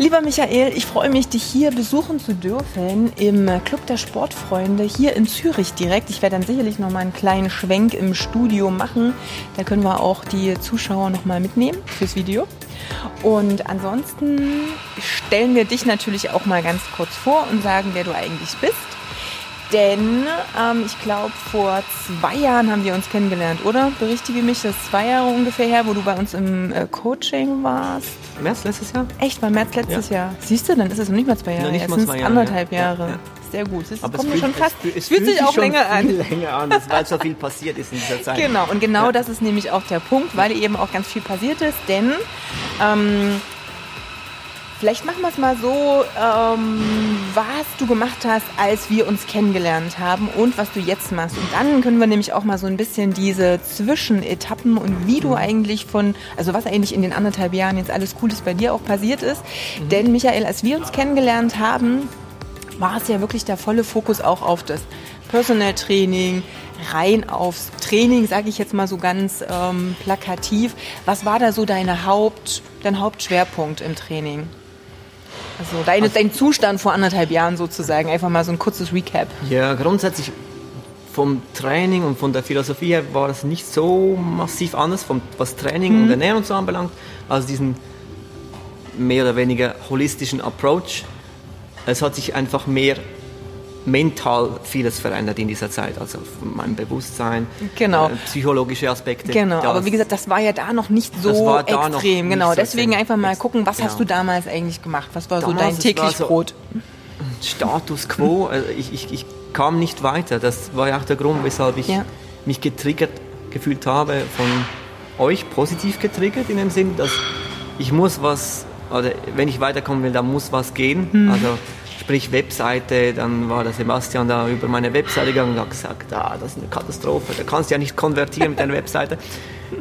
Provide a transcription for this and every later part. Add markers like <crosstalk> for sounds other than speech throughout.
Lieber Michael, ich freue mich, dich hier besuchen zu dürfen im Club der Sportfreunde hier in Zürich direkt. Ich werde dann sicherlich noch mal einen kleinen Schwenk im Studio machen. Da können wir auch die Zuschauer noch mal mitnehmen fürs Video. Und ansonsten stellen wir dich natürlich auch mal ganz kurz vor und sagen, wer du eigentlich bist. Denn ähm, ich glaube, vor zwei Jahren haben wir uns kennengelernt, oder? Berichtige mich, das ist zwei Jahre ungefähr her, wo du bei uns im äh, Coaching warst. März letztes Jahr? Echt, war März letztes ja. Jahr. Siehst du, dann ist es noch nicht mal zwei Jahre. Noch nicht mal zwei Jahre. anderthalb Jahre. Ja, ja. Sehr gut. Das Aber kommt mir schon fast. Es, es fühlt, sich auch <laughs> länger an. länger an, weil so viel <laughs> passiert ist in dieser Zeit. Genau, und genau das ist nämlich auch der Punkt, weil eben auch ganz viel passiert ist, denn ähm, Vielleicht machen wir es mal so, ähm, was du gemacht hast, als wir uns kennengelernt haben und was du jetzt machst. Und dann können wir nämlich auch mal so ein bisschen diese Zwischenetappen und wie du eigentlich von, also was eigentlich in den anderthalb Jahren jetzt alles Cooles bei dir auch passiert ist. Mhm. Denn Michael, als wir uns kennengelernt haben, war es ja wirklich der volle Fokus auch auf das Personal Training, rein aufs Training, sage ich jetzt mal so ganz ähm, plakativ. Was war da so deine Haupt, dein Hauptschwerpunkt im Training? Also dein, also, dein Zustand vor anderthalb Jahren sozusagen, einfach mal so ein kurzes Recap. Ja, grundsätzlich vom Training und von der Philosophie her war es nicht so massiv anders, vom, was Training mhm. und Ernährung so anbelangt, also diesen mehr oder weniger holistischen Approach. Es hat sich einfach mehr mental vieles verändert in dieser Zeit, also mein Bewusstsein, genau. äh, psychologische Aspekte. Genau, aber wie gesagt, das war ja da noch nicht so extrem. genau, deswegen so einfach mal gucken, was genau. hast du damals eigentlich gemacht? Was war damals so dein täglich so Brot? Status quo, <laughs> also ich, ich, ich, kam nicht weiter. Das war ja auch der Grund, weshalb ich ja. mich getriggert gefühlt habe, von euch positiv getriggert, in dem Sinn, dass ich muss was, oder wenn ich weiterkommen will, dann muss was gehen. Hm. Also sprich Webseite, dann war der Sebastian da über meine Webseite gegangen und hat gesagt, ah, das ist eine Katastrophe, da kannst du ja nicht konvertieren mit deiner Webseite.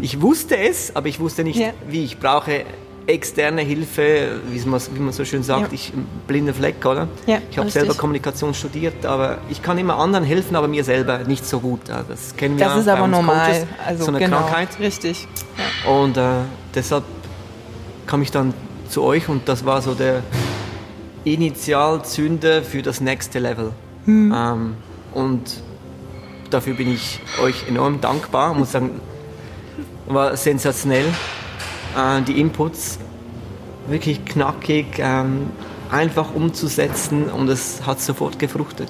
Ich wusste es, aber ich wusste nicht, ja. wie. Ich brauche externe Hilfe, wie man, wie man so schön sagt, ja. ich blinder Fleck, oder? Ja, ich habe selber Kommunikation studiert, aber ich kann immer anderen helfen, aber mir selber nicht so gut. Das kennen wir Das ist aber normal, Coaches, also so eine genau, Krankheit. Richtig. Ja. Und äh, deshalb kam ich dann zu euch und das war so der Initialzünder für das nächste Level. Mhm. Ähm, und dafür bin ich euch enorm dankbar. Ich muss sagen, war sensationell. Äh, die Inputs wirklich knackig, ähm, einfach umzusetzen und es hat sofort gefruchtet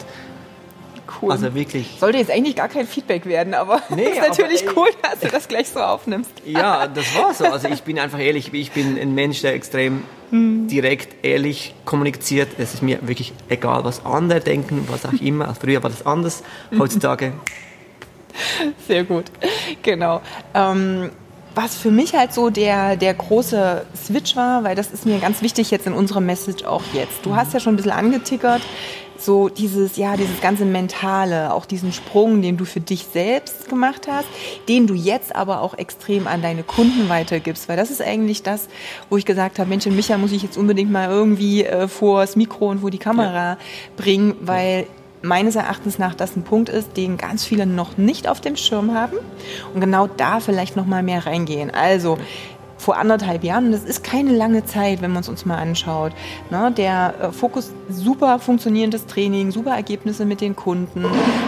cool. Also wirklich. Sollte jetzt eigentlich gar kein Feedback werden, aber nee, <laughs> ist natürlich aber, cool, dass du das gleich so aufnimmst. Ja, das war so. Also ich bin einfach ehrlich, ich bin ein Mensch, der extrem hm. direkt, ehrlich kommuniziert. Es ist mir wirklich egal, was andere denken, was auch immer. Früher war das anders, heutzutage. <laughs> Sehr gut, genau. Ähm, was für mich halt so der, der große Switch war, weil das ist mir ganz wichtig jetzt in unserer Message auch jetzt. Du hast ja schon ein bisschen angetickert, so dieses, ja, dieses ganze Mentale, auch diesen Sprung, den du für dich selbst gemacht hast, den du jetzt aber auch extrem an deine Kunden weitergibst, weil das ist eigentlich das, wo ich gesagt habe, Mensch, Micha muss ich jetzt unbedingt mal irgendwie äh, vor das Mikro und vor die Kamera ja. bringen, weil meines Erachtens nach das ein Punkt ist, den ganz viele noch nicht auf dem Schirm haben und genau da vielleicht noch mal mehr reingehen. Also vor anderthalb Jahren, und das ist keine lange Zeit, wenn man es uns mal anschaut. Ne, der äh, Fokus, super funktionierendes Training, super Ergebnisse mit den Kunden.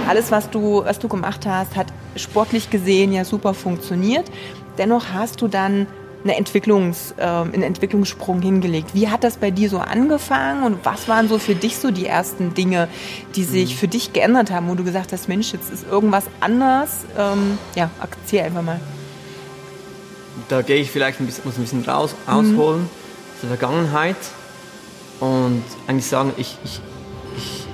Alles, was du, was du gemacht hast, hat sportlich gesehen ja super funktioniert. Dennoch hast du dann eine Entwicklungs, äh, einen Entwicklungssprung hingelegt. Wie hat das bei dir so angefangen und was waren so für dich so die ersten Dinge, die sich mhm. für dich geändert haben, wo du gesagt hast, Mensch, jetzt ist irgendwas anders? Ähm, ja, erzähl einfach mal da gehe ich vielleicht ein bisschen, muss ein bisschen raus, ausholen mhm. aus der Vergangenheit und eigentlich sagen, ich, ich, ich,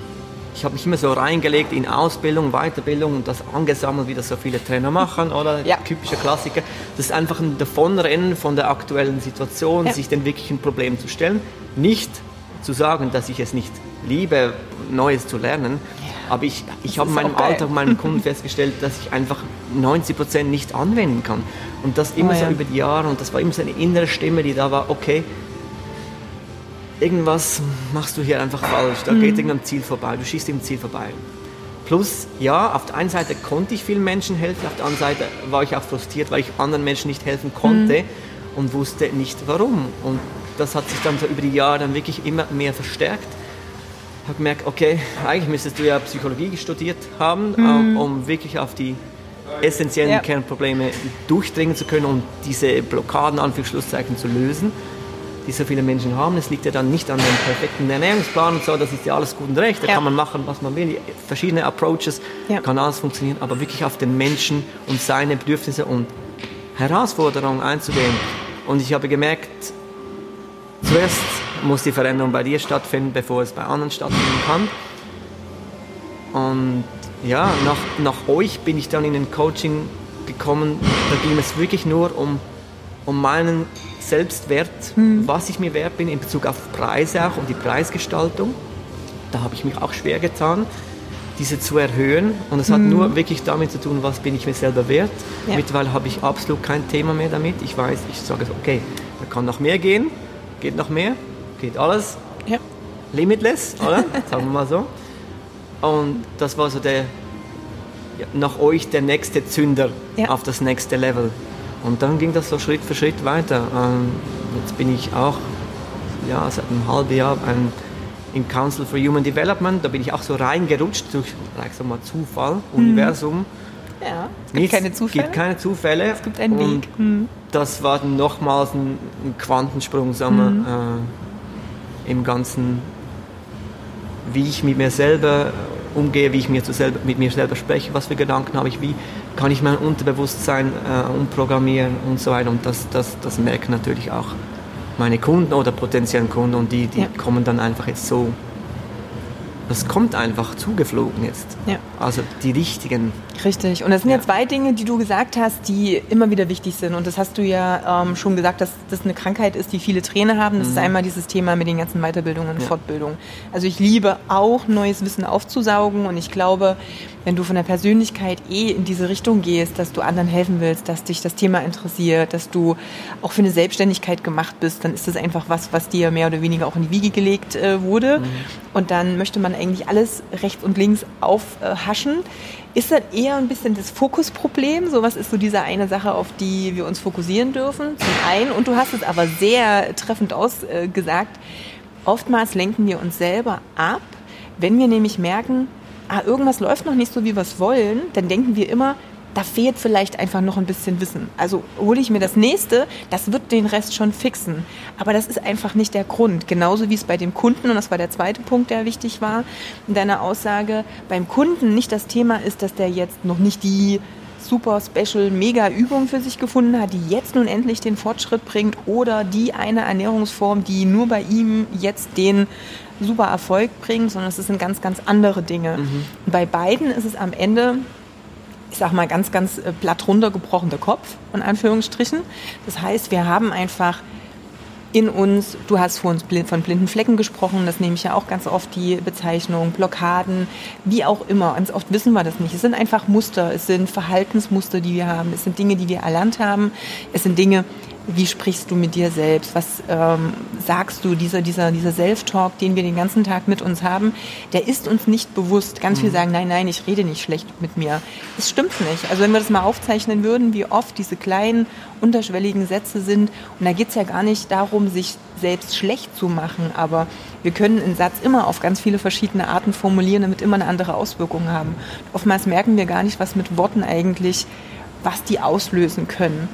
ich habe mich immer so reingelegt in Ausbildung, Weiterbildung und das angesammelt, wie das so viele Trainer machen, oder? Ja. Typische Klassiker. Das ist einfach ein Davonrennen von der aktuellen Situation, ja. sich den wirklichen Problemen zu stellen. Nicht zu sagen, dass ich es nicht liebe, Neues zu lernen, Aber ich, ich habe in meinem Alltag, meinen <laughs> Kunden festgestellt, dass ich einfach 90 Prozent nicht anwenden kann. Und das immer oh, ja. so über die Jahre. Und das war immer so eine innere Stimme, die da war, okay, irgendwas machst du hier einfach falsch. Da mhm. geht irgendein Ziel vorbei. Du schießt im Ziel vorbei. Plus, ja, auf der einen Seite konnte ich vielen Menschen helfen, auf der anderen Seite war ich auch frustriert, weil ich anderen Menschen nicht helfen konnte mhm. und wusste nicht warum. Und das hat sich dann so über die Jahre dann wirklich immer mehr verstärkt. Ich habe gemerkt, okay, eigentlich müsstest du ja Psychologie studiert haben, mhm. um wirklich auf die essentiellen ja. Kernprobleme durchdringen zu können und diese Blockaden, Anführungsschlusszeichen, zu lösen die so viele Menschen haben. Es liegt ja dann nicht an dem perfekten Ernährungsplan und so, das ist ja alles gut und recht, da ja. kann man machen, was man will, verschiedene Approaches, ja. kann alles funktionieren, aber wirklich auf den Menschen und seine Bedürfnisse und Herausforderungen einzugehen. Und ich habe gemerkt, zuerst muss die Veränderung bei dir stattfinden, bevor es bei anderen stattfinden kann. Und ja, nach, nach euch bin ich dann in den Coaching gekommen, da ging es wirklich nur um, um meinen Selbstwert, mhm. was ich mir wert bin in Bezug auf Preise auch und die Preisgestaltung. Da habe ich mich auch schwer getan, diese zu erhöhen. Und es hat mhm. nur wirklich damit zu tun, was bin ich mir selber wert. Ja. Mittlerweile habe ich absolut kein Thema mehr damit. Ich weiß, ich sage, okay, da kann noch mehr gehen, geht noch mehr, geht alles. Ja. Limitless, oder? <laughs> Sagen wir mal so. Und das war so der, nach euch der nächste Zünder ja. auf das nächste Level. Und dann ging das so Schritt für Schritt weiter. Ähm, jetzt bin ich auch ja, seit einem halben Jahr ein, im Council for Human Development. Da bin ich auch so reingerutscht durch sag mal, Zufall, mhm. Universum. Ja, es gibt Nichts, keine Zufälle. gibt keine Zufälle. Es gibt einen Und Weg. Mhm. Das war dann nochmals ein, Quantensprung sagen wir, mhm. Im Ganzen, wie ich mit mir selber umgehe, wie ich mir selber, mit mir selber spreche, was für Gedanken habe ich, wie kann ich mein Unterbewusstsein äh, umprogrammieren und so weiter. Und das, das, das merken natürlich auch meine Kunden oder potenziellen Kunden und die, die ja. kommen dann einfach jetzt so das kommt einfach zugeflogen jetzt. Ja. Also die richtigen. Richtig. Und das sind ja. ja. zwei Dinge, die du gesagt hast, die immer wieder wichtig sind. Und das hast du ja ähm, schon gesagt, dass das eine Krankheit ist, die viele Trainer haben. Das mhm. ist einmal dieses Thema mit den ganzen Weiterbildungen und ja. Fortbildungen. Also ich liebe auch neues Wissen aufzusaugen und ich glaube, wenn du von der Persönlichkeit eh in diese Richtung gehst, dass du anderen helfen willst, dass dich das Thema interessiert, dass du auch für eine Selbstständigkeit gemacht bist, dann ist das einfach was, was dir mehr oder weniger auch in die Wiege gelegt äh, wurde. Mhm. Und dann möchte man eigentlich alles rechts und links aufhaschen. Ist das eher ein bisschen das Fokusproblem? So was ist so diese eine Sache, auf die wir uns fokussieren dürfen? Zum einen, und du hast es aber sehr treffend ausgesagt, oftmals lenken wir uns selber ab, wenn wir nämlich merken, ah, irgendwas läuft noch nicht so, wie wir es wollen, dann denken wir immer, da fehlt vielleicht einfach noch ein bisschen Wissen. Also hole ich mir das nächste, das wird den Rest schon fixen. Aber das ist einfach nicht der Grund. Genauso wie es bei dem Kunden, und das war der zweite Punkt, der wichtig war, in deiner Aussage, beim Kunden nicht das Thema ist, dass der jetzt noch nicht die super special mega Übung für sich gefunden hat, die jetzt nun endlich den Fortschritt bringt oder die eine Ernährungsform, die nur bei ihm jetzt den super Erfolg bringt, sondern es sind ganz, ganz andere Dinge. Mhm. Bei beiden ist es am Ende ich sag mal ganz, ganz äh, platt runtergebrochen der Kopf, in Anführungsstrichen. Das heißt, wir haben einfach in uns, du hast von blinden Flecken gesprochen, das nehme ich ja auch ganz oft die Bezeichnung, Blockaden, wie auch immer. Ganz oft wissen wir das nicht. Es sind einfach Muster, es sind Verhaltensmuster, die wir haben, es sind Dinge, die wir erlernt haben, es sind Dinge, wie sprichst du mit dir selbst? Was ähm, sagst du? Dieser, dieser, dieser Self-Talk, den wir den ganzen Tag mit uns haben, der ist uns nicht bewusst. Ganz mhm. viel sagen, nein, nein, ich rede nicht schlecht mit mir. Das stimmt nicht. Also wenn wir das mal aufzeichnen würden, wie oft diese kleinen, unterschwelligen Sätze sind, und da geht es ja gar nicht darum, sich selbst schlecht zu machen, aber wir können einen Satz immer auf ganz viele verschiedene Arten formulieren, damit immer eine andere Auswirkung haben. Oftmals merken wir gar nicht, was mit Worten eigentlich, was die auslösen können.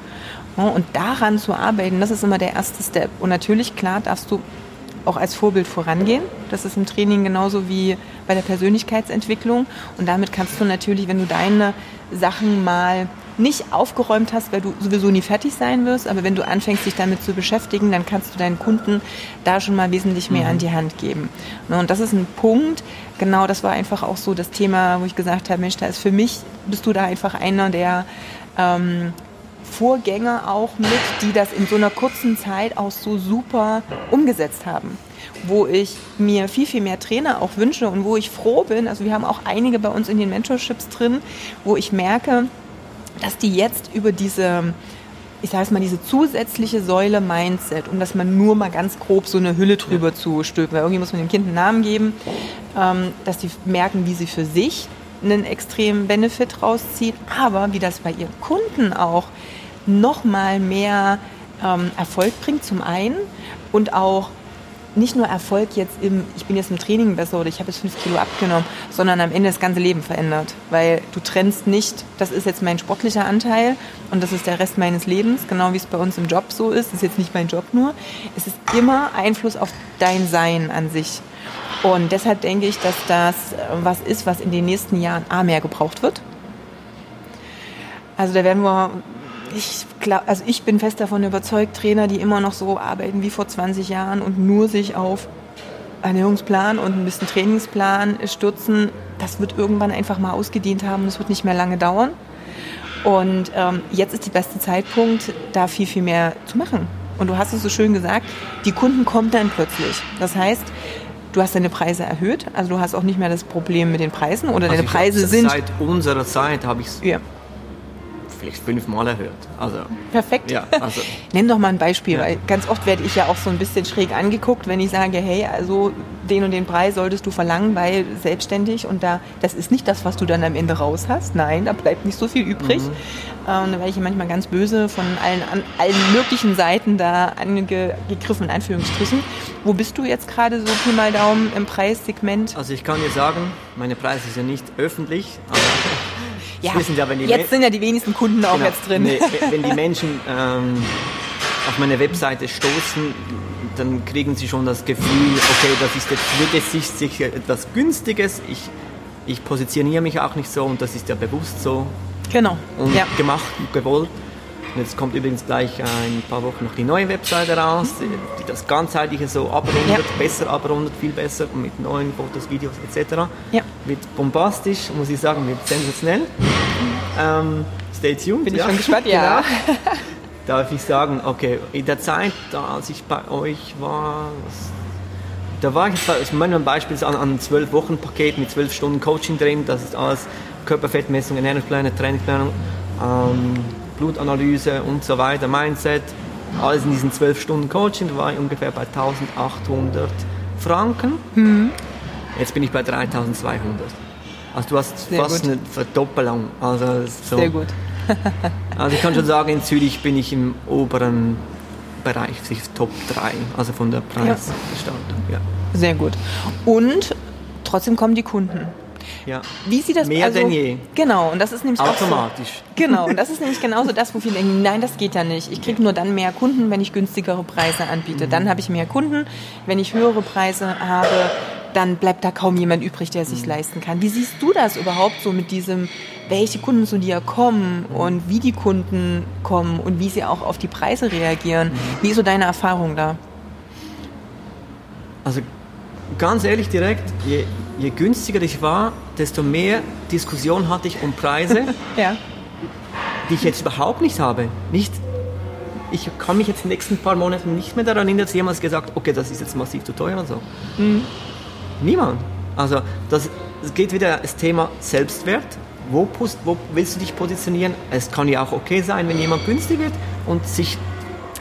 Und daran zu arbeiten, das ist immer der erste Step. Und natürlich, klar, darfst du auch als Vorbild vorangehen. Das ist im Training genauso wie bei der Persönlichkeitsentwicklung. Und damit kannst du natürlich, wenn du deine Sachen mal nicht aufgeräumt hast, weil du sowieso nie fertig sein wirst, aber wenn du anfängst, dich damit zu beschäftigen, dann kannst du deinen Kunden da schon mal wesentlich mehr mhm. an die Hand geben. Ne, und das ist ein Punkt, genau das war einfach auch so das Thema, wo ich gesagt habe, Mensch, da ist für mich, bist du da einfach einer, der ähm, Vorgänger auch mit, die das in so einer kurzen Zeit auch so super umgesetzt haben. Wo ich mir viel, viel mehr Trainer auch wünsche und wo ich froh bin. Also wir haben auch einige bei uns in den Mentorships drin, wo ich merke, dass die jetzt über diese ich sage es mal, diese zusätzliche Säule Mindset, um das mal nur mal ganz grob so eine Hülle drüber ja. zu stülpen, weil irgendwie muss man dem Kind einen Namen geben, ähm, dass die merken, wie sie für sich einen extremen Benefit rauszieht, aber wie das bei ihren Kunden auch noch mal mehr ähm, Erfolg bringt zum einen und auch nicht nur Erfolg jetzt im, ich bin jetzt im Training besser oder ich habe jetzt fünf Kilo abgenommen, sondern am Ende das ganze Leben verändert. Weil du trennst nicht, das ist jetzt mein sportlicher Anteil und das ist der Rest meines Lebens, genau wie es bei uns im Job so ist. Das ist jetzt nicht mein Job nur. Es ist immer Einfluss auf dein Sein an sich. Und deshalb denke ich, dass das äh, was ist, was in den nächsten Jahren A mehr gebraucht wird. Also da werden wir ich glaub, also ich bin fest davon überzeugt, Trainer, die immer noch so arbeiten wie vor 20 Jahren und nur sich auf Ernährungsplan und ein bisschen Trainingsplan stürzen, das wird irgendwann einfach mal ausgedient haben es wird nicht mehr lange dauern. Und ähm, jetzt ist der beste Zeitpunkt, da viel, viel mehr zu machen. Und du hast es so schön gesagt, die Kunden kommen dann plötzlich. Das heißt, du hast deine Preise erhöht, also du hast auch nicht mehr das Problem mit den Preisen oder also deine Preise sind. Seit unserer Zeit habe ich es ja vielleicht fünfmal erhört. Also, Perfekt. Ja, also. <laughs> Nenn doch mal ein Beispiel, ja. weil ganz oft werde ich ja auch so ein bisschen schräg angeguckt, wenn ich sage, hey, also den und den Preis solltest du verlangen, weil selbstständig und da, das ist nicht das, was du dann am Ende raus hast. Nein, da bleibt nicht so viel übrig. Mhm. Ähm, da werde ich manchmal ganz böse von allen, an, allen möglichen Seiten da angegriffen, in Anführungsstrichen. Wo bist du jetzt gerade so Pi mal Daumen im Preissegment? Also ich kann dir sagen, meine Preise sind ja nicht öffentlich, aber ja, ja jetzt sind ja die wenigsten Kunden auch genau, jetzt drin. Nee, <laughs> wenn die Menschen ähm, auf meine Webseite stoßen, dann kriegen sie schon das Gefühl, okay, das ist jetzt wirklich sicher etwas Günstiges. Ich, ich positioniere mich auch nicht so und das ist ja bewusst so. Genau. Und ja. gemacht und gewollt. Und jetzt kommt übrigens gleich in ein paar Wochen noch die neue Webseite raus, die das ganzheitliche so abrundet, ja. besser abrundet, viel besser mit neuen Fotos, Videos etc. Ja. Wird bombastisch, muss ich sagen, wird sensationell. Ähm, stay tuned. Bin ich schon gespannt, ja. Genau. <laughs> Darf ich sagen, okay, in der Zeit, als ich bei euch war, da war ich jetzt, ich meine ein Beispiel an einem 12-Wochen-Paket mit 12 Stunden Coaching drin, das ist alles Körperfettmessung, Ernährungsplanung, Trainingsplanung, ähm, Blutanalyse und so weiter, Mindset, alles in diesen 12 Stunden Coaching, da war ich ungefähr bei 1800 Franken. Mhm. Jetzt bin ich bei 3200. Also du hast Sehr fast gut. eine Verdoppelung. Also so. Sehr gut. <laughs> also ich kann schon sagen, in Zürich bin ich im oberen Bereich, Top 3, also von der Preisgestaltung. Ja. ja. Sehr gut. Und trotzdem kommen die Kunden. Ja. Wie sieht das Mehr also, denn je. Genau, und das ist nämlich automatisch. So, <laughs> genau, und das ist nämlich genauso das, wo viele denken, nein, das geht ja nicht. Ich kriege nur dann mehr Kunden, wenn ich günstigere Preise anbiete. Mhm. Dann habe ich mehr Kunden. Wenn ich höhere Preise habe, dann bleibt da kaum jemand übrig, der sich mhm. leisten kann. Wie siehst du das überhaupt so mit diesem, welche Kunden zu dir kommen mhm. und wie die Kunden kommen und wie sie auch auf die Preise reagieren? Mhm. Wie ist so deine Erfahrung da? Also ganz ehrlich direkt, je, je günstiger ich war, desto mehr Diskussion hatte ich um Preise, <laughs> ja. die ich jetzt überhaupt nicht habe. Nicht, ich kann mich jetzt in den nächsten paar Monaten nicht mehr daran erinnern, dass jemand gesagt okay, das ist jetzt massiv zu teuer und so. Mhm. Niemand. Also das, das geht wieder das Thema Selbstwert. Wo, wo willst du dich positionieren? Es kann ja auch okay sein, wenn jemand günstig wird und sich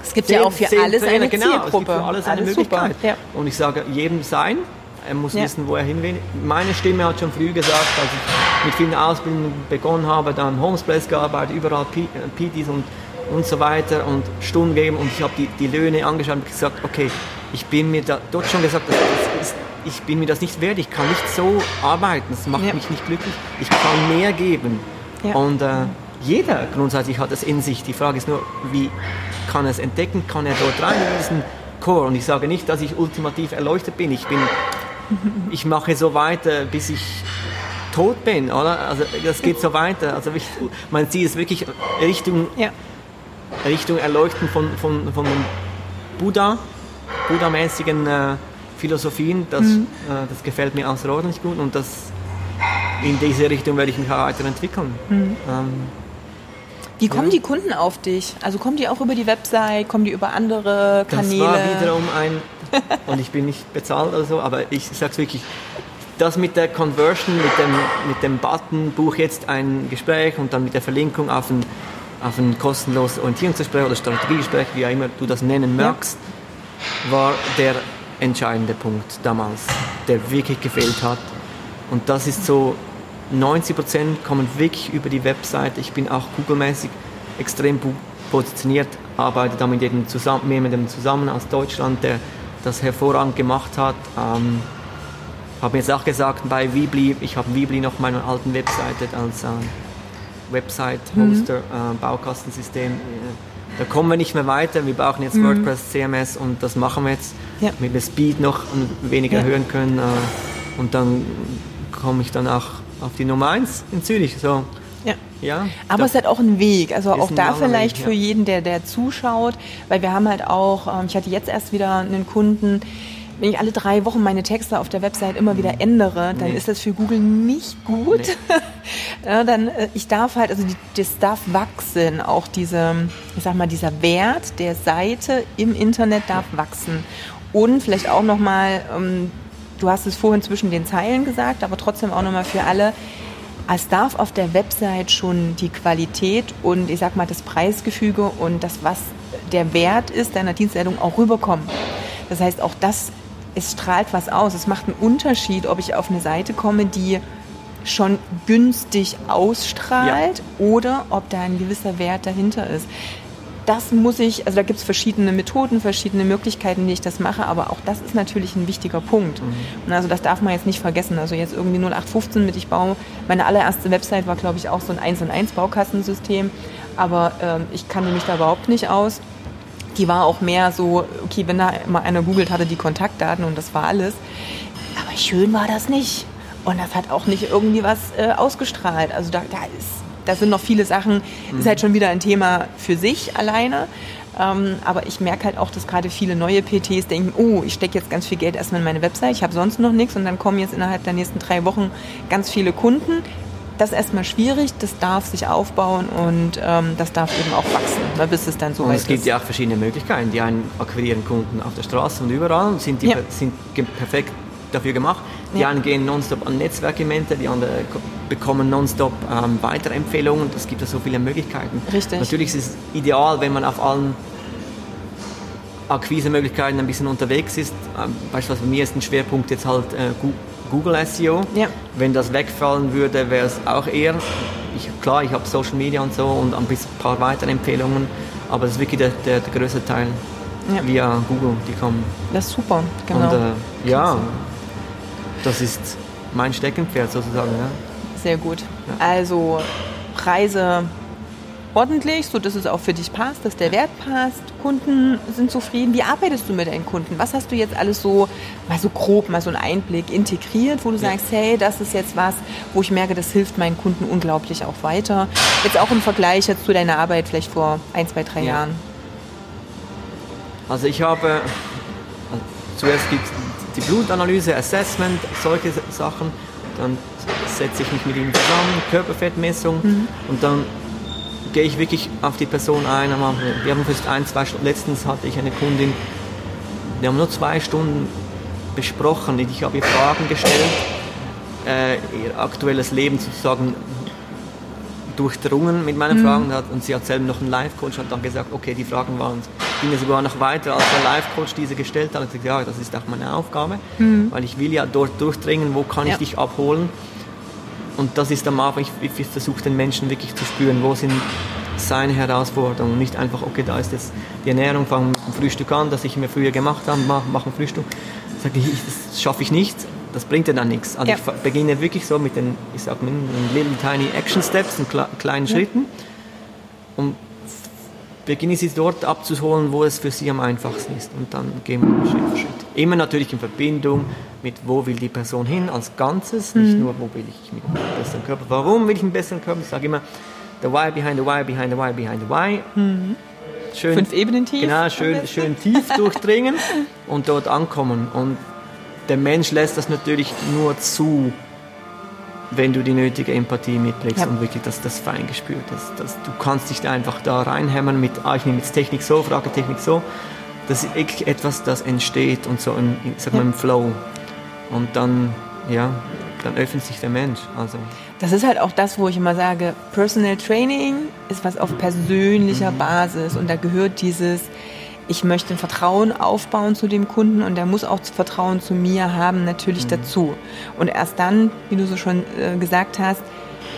es gibt zehn, ja auch für alles Trainer, eine genau, Zielgruppe. Es gibt für alles eine alles Möglichkeit. Ja. Und ich sage jedem sein. Er muss ja. wissen, wo er hin will. Meine Stimme hat schon früh gesagt, als ich mit vielen Ausbildungen begonnen habe, dann Homesplace gearbeitet, überall PTs und, und so weiter und Stunden gegeben und ich habe die, die Löhne angeschaut und gesagt, okay, ich bin mir da dort schon gesagt, das ist ich bin mir das nicht wert, ich kann nicht so arbeiten, das macht ja. mich nicht glücklich, ich kann mehr geben. Und äh, jeder grundsätzlich hat es in sich. Die Frage ist nur, wie kann er es entdecken, kann er dort rein in diesen Chor? Und ich sage nicht, dass ich ultimativ erleuchtet bin, ich bin, <laughs> ich mache so weiter, bis ich tot bin, oder? Also das geht so weiter. Also ich, mein Ziel ist wirklich Richtung, ja. Richtung Erleuchten von, von, von Buddha, Buddha-mäßigen äh, Philosophien, das, mhm. äh, das gefällt mir außerordentlich gut und das, in diese Richtung werde ich mich auch weiterentwickeln. Mhm. Ähm, Wie kommen ja. die Kunden auf dich? Also kommen die auch über die Website, kommen die über andere Kanäle? Das war wiederum ein, <laughs> und ich bin nicht bezahlt oder so, aber ich sage es wirklich, das mit der Conversion, mit dem, mit dem Button, buch jetzt ein Gespräch und dann mit der Verlinkung auf ein, auf ein kostenloses Orientierungsgespräch oder Strategiegespräch, wie auch immer du das nennen magst, ja. war der entscheidende Punkt damals, der wirklich gefehlt hat. Und das ist so, 90% kommen wirklich über die Webseite. Ich bin auch Google-mäßig extrem positioniert, arbeite da mit jedem zusammen, jemandem zusammen aus Deutschland, der das hervorragend gemacht hat. Ähm, habe mir jetzt auch gesagt, bei Weebly, ich habe Weebly noch meiner alten Webseite als äh, Website-Hoster, mhm. äh, Baukastensystem. Äh, da kommen wir nicht mehr weiter. Wir brauchen jetzt mhm. WordPress, CMS und das machen wir jetzt, ja. mit der Speed noch ein wenig ja. erhöhen können. Äh, und dann komme ich dann auch auf die Nummer 1 in Zürich. So. Ja. ja. Aber es ist halt auch ein Weg. Also auch da vielleicht Weg, ja. für jeden, der, der zuschaut, weil wir haben halt auch, ähm, ich hatte jetzt erst wieder einen Kunden, wenn ich alle drei Wochen meine Texte auf der Website immer wieder ändere, dann nee. ist das für Google nicht gut. Nee. <laughs> ja, dann, äh, ich darf halt, also die, das darf wachsen, auch diese, ich sag mal, dieser Wert der Seite im Internet darf wachsen. Und vielleicht auch nochmal, ähm, du hast es vorhin zwischen den Zeilen gesagt, aber trotzdem auch nochmal für alle, es darf auf der Website schon die Qualität und ich sag mal das Preisgefüge und das, was der Wert ist deiner Dienstleistung auch rüberkommen. Das heißt, auch das es strahlt was aus. Es macht einen Unterschied, ob ich auf eine Seite komme, die schon günstig ausstrahlt ja. oder ob da ein gewisser Wert dahinter ist. Das muss ich, also da gibt es verschiedene Methoden, verschiedene Möglichkeiten, wie ich das mache, aber auch das ist natürlich ein wichtiger Punkt. Mhm. Und also das darf man jetzt nicht vergessen. Also jetzt irgendwie 0815 mit ich baue, meine allererste Website war glaube ich auch so ein 1 und 1 Baukastensystem, aber ähm, ich kannte mich da überhaupt nicht aus die war auch mehr so, okay, wenn da mal einer googelt, hatte die Kontaktdaten und das war alles. Aber schön war das nicht. Und das hat auch nicht irgendwie was äh, ausgestrahlt. Also da, da, ist, da sind noch viele Sachen, mhm. ist halt schon wieder ein Thema für sich alleine. Ähm, aber ich merke halt auch, dass gerade viele neue PTs denken, oh, ich stecke jetzt ganz viel Geld erstmal in meine Website, ich habe sonst noch nichts und dann kommen jetzt innerhalb der nächsten drei Wochen ganz viele Kunden das ist erstmal schwierig, das darf sich aufbauen und ähm, das darf eben auch wachsen, ne, bis es dann so und weit ist. Es gibt ja auch verschiedene Möglichkeiten. Die einen akquirieren Kunden auf der Straße und überall und sind, die, ja. sind perfekt dafür gemacht. Die einen gehen nonstop an Netzwerkevente, die anderen bekommen nonstop ähm, Weiterempfehlungen. Es gibt ja so viele Möglichkeiten. Richtig. Natürlich ist es ideal, wenn man auf allen Akquisemöglichkeiten ein bisschen unterwegs ist. Ähm, beispielsweise bei mir ist ein Schwerpunkt jetzt halt äh, Google SEO. Ja. Wenn das wegfallen würde, wäre es auch eher, ich, klar, ich habe Social Media und so und ein paar weitere Empfehlungen, aber das ist wirklich der, der, der größte Teil ja. via Google, die kommen. Das ist super, genau. Und, äh, ja, das ist mein Steckenpferd sozusagen. Ja. Sehr gut. Ja. Also Preise ordentlich, so dass es auch für dich passt, dass der Wert passt. Kunden sind zufrieden. Wie arbeitest du mit deinen Kunden? Was hast du jetzt alles so, mal so grob, mal so einen Einblick integriert, wo du sagst, hey, das ist jetzt was, wo ich merke, das hilft meinen Kunden unglaublich auch weiter. Jetzt auch im Vergleich jetzt zu deiner Arbeit vielleicht vor ein, zwei, drei ja. Jahren. Also ich habe, also zuerst gibt es die Blutanalyse, Assessment, solche Sachen. Dann setze ich mich mit ihm zusammen, Körperfettmessung mhm. und dann gehe ich wirklich auf die Person ein. Wir haben vielleicht ein, zwei Stunden, letztens hatte ich eine Kundin, wir haben nur zwei Stunden besprochen. Ich habe ihr Fragen gestellt, äh, ihr aktuelles Leben sozusagen durchdrungen mit meinen mhm. Fragen und sie hat selber noch einen Life-Coach und hat dann gesagt, okay, die Fragen waren, gingen sogar noch weiter, als der Life-Coach diese gestellt hat. Und gesagt, ja, das ist auch meine Aufgabe, mhm. weil ich will ja dort durchdringen, wo kann ich dich abholen und das ist am Anfang, ich, ich versuche den Menschen wirklich zu spüren, wo sind seine Herausforderungen. Nicht einfach, okay, da ist jetzt die Ernährung, fange mit dem Frühstück an, das ich mir früher gemacht habe, mache mach ein Frühstück. Sage ich, das schaffe ich nicht, das bringt ja dann nichts. Also ja. ich beginne wirklich so mit den, ich sag mal, little tiny action steps, in kleinen ja. Schritten. Und beginne sie dort abzuholen, wo es für sie am einfachsten ist. Und dann gehen wir Schritt für Schritt. Immer natürlich in Verbindung mit, wo will die Person hin als Ganzes, nicht mhm. nur, wo will ich mit einem besseren Körper. Warum will ich einen besseren Körper? Ich sage immer, the why behind the why, behind the why, behind the why. Mhm. Schön, Fünf Ebenen tief. Genau, schön, schön tief durchdringen <laughs> und dort ankommen. Und der Mensch lässt das natürlich nur zu, wenn du die nötige Empathie mitlegst ja. und wirklich das, das Feingespür, das, das, du kannst dich einfach da reinhämmern mit, ah, ich nehme jetzt Technik so, Frage Technik so. Das ist etwas, das entsteht und so im, sag mal, im Flow. Und dann, ja, dann öffnet sich der Mensch. Also. Das ist halt auch das, wo ich immer sage, Personal Training ist was auf persönlicher mhm. Basis und da gehört dieses, ich möchte ein Vertrauen aufbauen zu dem Kunden und der muss auch Vertrauen zu mir haben, natürlich mhm. dazu. Und erst dann, wie du so schon äh, gesagt hast,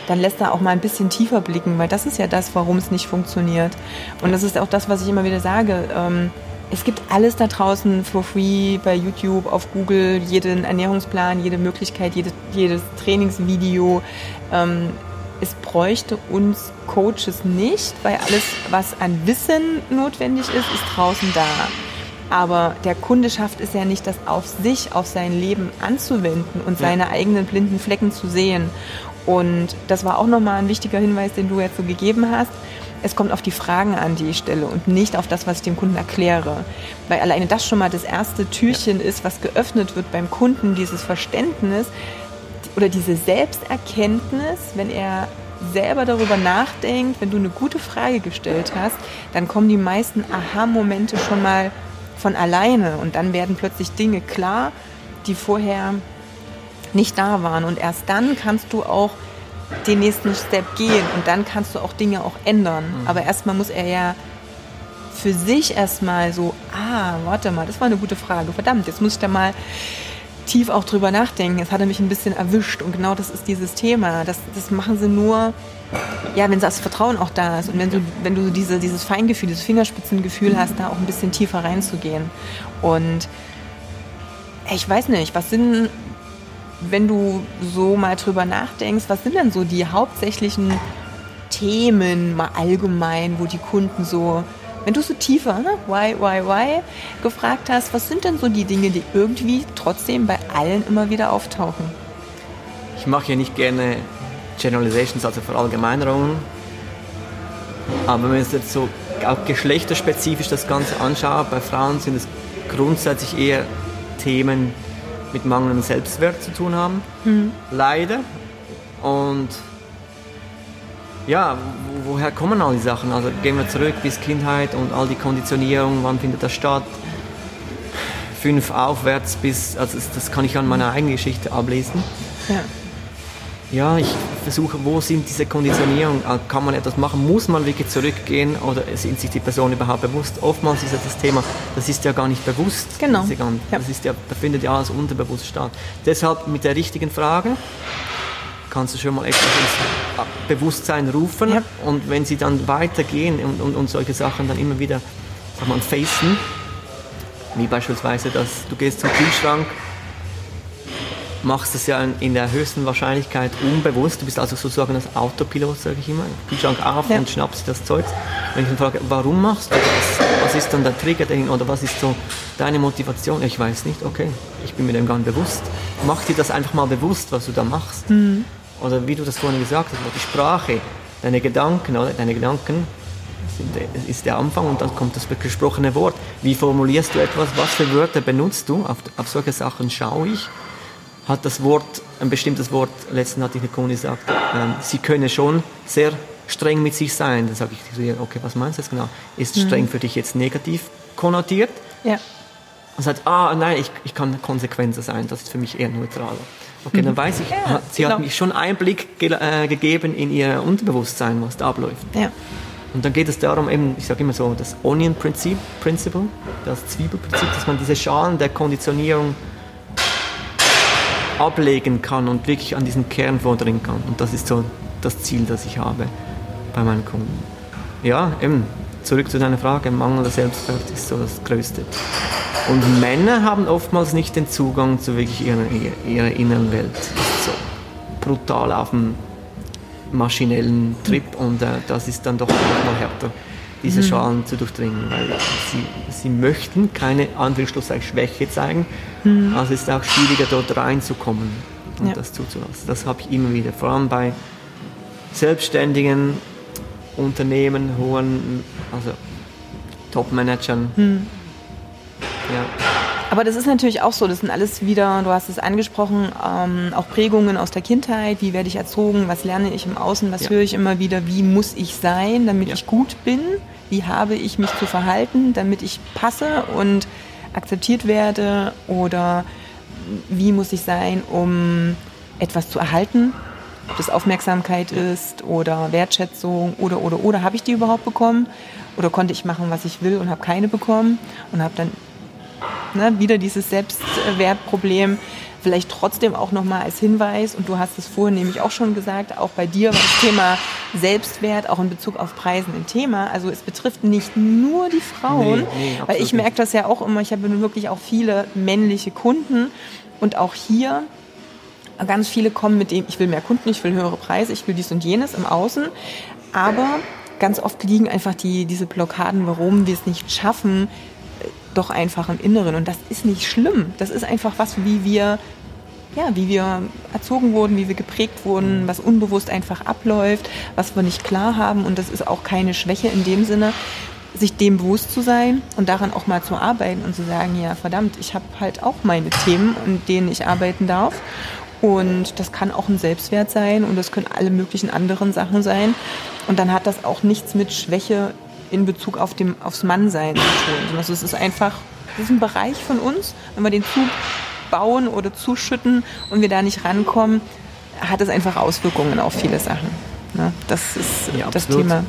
dann lässt er auch mal ein bisschen tiefer blicken, weil das ist ja das, warum es nicht funktioniert. Und das ist auch das, was ich immer wieder sage. Ähm, es gibt alles da draußen for free bei YouTube, auf Google, jeden Ernährungsplan, jede Möglichkeit, jede, jedes Trainingsvideo. Ähm, es bräuchte uns Coaches nicht, weil alles, was an Wissen notwendig ist, ist draußen da. Aber der Kunde schafft es ja nicht, das auf sich, auf sein Leben anzuwenden und seine eigenen blinden Flecken zu sehen. Und das war auch nochmal ein wichtiger Hinweis, den du jetzt so gegeben hast. Es kommt auf die Fragen an, die ich stelle und nicht auf das, was ich dem Kunden erkläre. Weil alleine das schon mal das erste Türchen ist, was geöffnet wird beim Kunden, dieses Verständnis, oder diese Selbsterkenntnis, wenn er selber darüber nachdenkt, wenn du eine gute Frage gestellt hast, dann kommen die meisten Aha-Momente schon mal von alleine und dann werden plötzlich Dinge klar, die vorher nicht da waren. Und erst dann kannst du auch den nächsten Step gehen und dann kannst du auch Dinge auch ändern. Mhm. Aber erstmal muss er ja für sich erstmal so, ah, warte mal, das war eine gute Frage, verdammt, jetzt muss ich da mal tief auch drüber nachdenken. Jetzt hat er mich ein bisschen erwischt und genau das ist dieses Thema. Das, das machen sie nur, ja, wenn das Vertrauen auch da ist und wenn du, wenn du diese, dieses Feingefühl, dieses Fingerspitzengefühl hast, da auch ein bisschen tiefer reinzugehen. Und ich weiß nicht, was sind, wenn du so mal drüber nachdenkst, was sind denn so die hauptsächlichen Themen mal allgemein, wo die Kunden so wenn du so tiefer, ne, why, why, why, gefragt hast, was sind denn so die Dinge, die irgendwie trotzdem bei allen immer wieder auftauchen? Ich mache ja nicht gerne Generalizations, also Verallgemeinerungen. Aber wenn man jetzt so auch geschlechterspezifisch das Ganze anschaut, bei Frauen sind es grundsätzlich eher Themen mit mangelndem Selbstwert zu tun haben. Hm. Leider. Und ja, woher kommen all die Sachen? Also gehen wir zurück bis Kindheit und all die Konditionierung, wann findet das statt? Fünf aufwärts bis, also das kann ich an meiner eigenen Geschichte ablesen. Ja. Ja, ich versuche, wo sind diese Konditionierungen? Ah, kann man etwas machen? Muss man wirklich zurückgehen oder sind sich die Personen überhaupt bewusst? Oftmals ist ja das Thema, das ist ja gar nicht bewusst. Genau. Das ist ja, da findet ja alles unterbewusst statt. Deshalb mit der richtigen Frage, kannst du schon mal etwas ins Bewusstsein rufen. Ja. Und wenn sie dann weitergehen und, und, und solche Sachen dann immer wieder sag mal, facen, wie beispielsweise, dass du gehst zum Kühlschrank, machst es ja in der höchsten Wahrscheinlichkeit unbewusst. Du bist also sozusagen das Autopilot, sage ich immer. Kühlschrank auf ja. und schnappst das Zeug. Wenn ich dann frage, warum machst du das? Was ist dann der Trigger dahin oder was ist so deine Motivation? Ich weiß nicht, okay, ich bin mir dem gar nicht bewusst. Mach dir das einfach mal bewusst, was du da machst. Mhm oder wie du das vorhin gesagt hast, die Sprache, deine Gedanken, oder? deine Gedanken sind, ist der Anfang und dann kommt das gesprochene Wort. Wie formulierst du etwas? Was für Wörter benutzt du? Auf, auf solche Sachen schaue ich. Hat das Wort, ein bestimmtes Wort, letztens hatte ich eine Kundin gesagt, ähm, sie könne schon sehr streng mit sich sein. Dann sage ich, okay, was meinst du jetzt genau? Ist mhm. streng für dich jetzt negativ konnotiert? Ja. Und sagt, ah, nein, ich, ich kann konsequenter sein, das ist für mich eher neutral. Okay, dann weiß ich, ja, sie genau. hat mich schon Einblick ge äh, gegeben in ihr Unterbewusstsein, was da abläuft. Ja. Und dann geht es darum, eben, ich sage immer so, das Onion Principle, das Zwiebelprinzip, dass man diese Schalen der Konditionierung ablegen kann und wirklich an diesen Kern vordringen kann. Und das ist so das Ziel, das ich habe bei meinen Kunden. Ja, eben, zurück zu deiner Frage, Mangel der Selbstwert ist so das Größte. Und Männer haben oftmals nicht den Zugang zu wirklich ihrer, ihrer inneren Welt. So brutal auf dem maschinellen Trip und äh, das ist dann doch noch härter, diese mhm. Schalen zu durchdringen, weil sie, sie möchten keine Anführungsschlusszeichen Schwäche zeigen, mhm. also ist es auch schwieriger dort reinzukommen und ja. das zuzulassen. Das habe ich immer wieder, vor allem bei selbstständigen Unternehmen, hohen, also Top-Managern. Mhm ja. Aber das ist natürlich auch so, das sind alles wieder, du hast es angesprochen, ähm, auch Prägungen aus der Kindheit, wie werde ich erzogen, was lerne ich im Außen, was ja. höre ich immer wieder, wie muss ich sein, damit ja. ich gut bin, wie habe ich mich zu verhalten, damit ich passe und akzeptiert werde? Oder wie muss ich sein, um etwas zu erhalten, ob das Aufmerksamkeit ist oder Wertschätzung oder oder oder. Habe ich die überhaupt bekommen oder konnte ich machen, was ich will und habe keine bekommen und habe dann ne, wieder dieses Selbstwertproblem. Vielleicht trotzdem auch nochmal als Hinweis, und du hast es vorhin nämlich auch schon gesagt, auch bei dir war das Thema Selbstwert auch in Bezug auf Preisen ein Thema. Also es betrifft nicht nur die Frauen, nee, nee, weil ich merke das ja auch immer, ich habe wirklich auch viele männliche Kunden und auch hier ganz viele kommen mit dem, ich will mehr Kunden, ich will höhere Preise, ich will dies und jenes im Außen, aber ganz oft liegen einfach die, diese Blockaden, warum wir es nicht schaffen, doch einfach im Inneren. Und das ist nicht schlimm. Das ist einfach was, wie wir, ja, wie wir erzogen wurden, wie wir geprägt wurden, was unbewusst einfach abläuft, was wir nicht klar haben. Und das ist auch keine Schwäche in dem Sinne, sich dem bewusst zu sein und daran auch mal zu arbeiten und zu sagen, ja, verdammt, ich habe halt auch meine Themen, in denen ich arbeiten darf. Und das kann auch ein Selbstwert sein und das können alle möglichen anderen Sachen sein. Und dann hat das auch nichts mit Schwäche in Bezug auf dem, aufs Mannsein zu tun. Also es ist einfach, das ist ein Bereich von uns. Wenn wir den zubauen oder zuschütten und wir da nicht rankommen, hat es einfach Auswirkungen auf viele Sachen. Ne? Das ist ja, das Thema.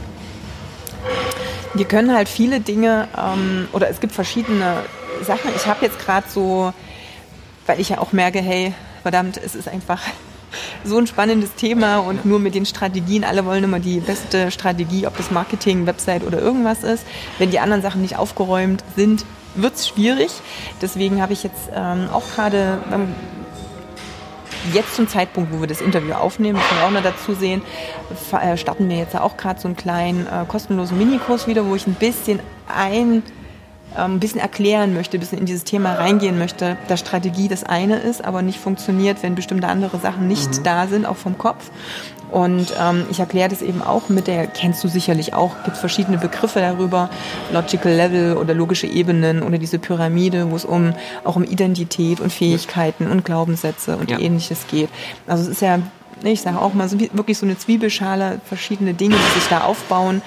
Wir können halt viele Dinge, ähm, oder es gibt verschiedene Sachen. Ich habe jetzt gerade so, weil ich ja auch merke, hey, verdammt, es ist einfach <laughs> so ein spannendes Thema und nur mit den Strategien, alle wollen immer die beste Strategie, ob das Marketing, Website oder irgendwas ist. Wenn die anderen Sachen nicht aufgeräumt sind, wird es schwierig. Deswegen habe ich jetzt ähm, auch gerade ähm, jetzt zum Zeitpunkt, wo wir das Interview aufnehmen, das können wir auch noch dazu sehen, äh, starten wir jetzt auch gerade so einen kleinen äh, kostenlosen Minikurs wieder, wo ich ein bisschen ein ein bisschen erklären möchte, ein bisschen in dieses Thema reingehen möchte, dass Strategie das eine ist, aber nicht funktioniert, wenn bestimmte andere Sachen nicht mhm. da sind, auch vom Kopf. Und ähm, ich erkläre das eben auch mit der, kennst du sicherlich auch, gibt verschiedene Begriffe darüber, Logical Level oder logische Ebenen oder diese Pyramide, wo es um auch um Identität und Fähigkeiten und Glaubenssätze und ja. ähnliches geht. Also es ist ja ich sage auch mal, so wirklich so eine Zwiebelschale, verschiedene Dinge, die sich da aufbauen.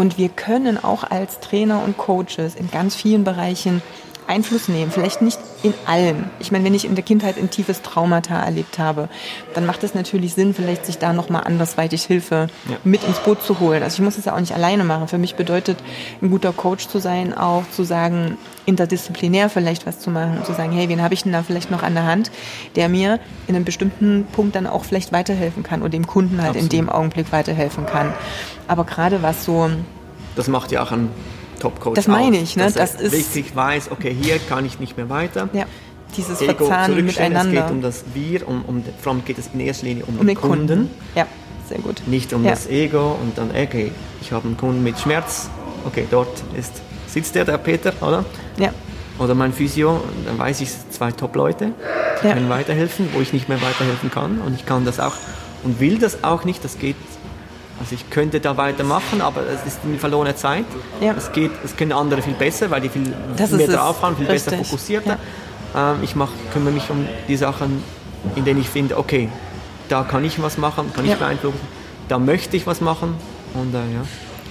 Und wir können auch als Trainer und Coaches in ganz vielen Bereichen Einfluss nehmen. Vielleicht nicht in allen. Ich meine, wenn ich in der Kindheit ein tiefes Traumata erlebt habe, dann macht es natürlich Sinn, vielleicht sich da nochmal andersweitig Hilfe ja. mit ins Boot zu holen. Also ich muss es ja auch nicht alleine machen. Für mich bedeutet ein guter Coach zu sein, auch zu sagen, interdisziplinär vielleicht was zu machen und zu sagen, hey, wen habe ich denn da vielleicht noch an der Hand, der mir in einem bestimmten Punkt dann auch vielleicht weiterhelfen kann oder dem Kunden halt Absolut. in dem Augenblick weiterhelfen kann. Aber gerade was so... Das macht ja auch ein Top-Coach Das meine ich, ne? das ist richtig weiß, okay, hier kann ich nicht mehr weiter. Ja. Dieses Ego Verzahnen miteinander. Es geht um das Wir, um, um, vor allem geht es in erster Linie um, um den, den Kunden. Kunden. Ja, sehr gut. Nicht um ja. das Ego und dann, okay, ich habe einen Kunden mit Schmerz, okay, dort ist, sitzt der, der Peter, oder? Ja. Oder mein Physio, dann weiß ich, zwei Top-Leute ja. können weiterhelfen, wo ich nicht mehr weiterhelfen kann und ich kann das auch und will das auch nicht, das geht also ich könnte da weitermachen, aber es ist eine verlorene Zeit. Ja. Es, geht, es können andere viel besser, weil die viel das mehr drauf haben, viel Richtig. besser fokussierter. Ja. Ähm, ich mach, kümmere mich um die Sachen, in denen ich finde, okay, da kann ich was machen, kann ich ja. beeinflussen, da möchte ich was machen und äh, ja.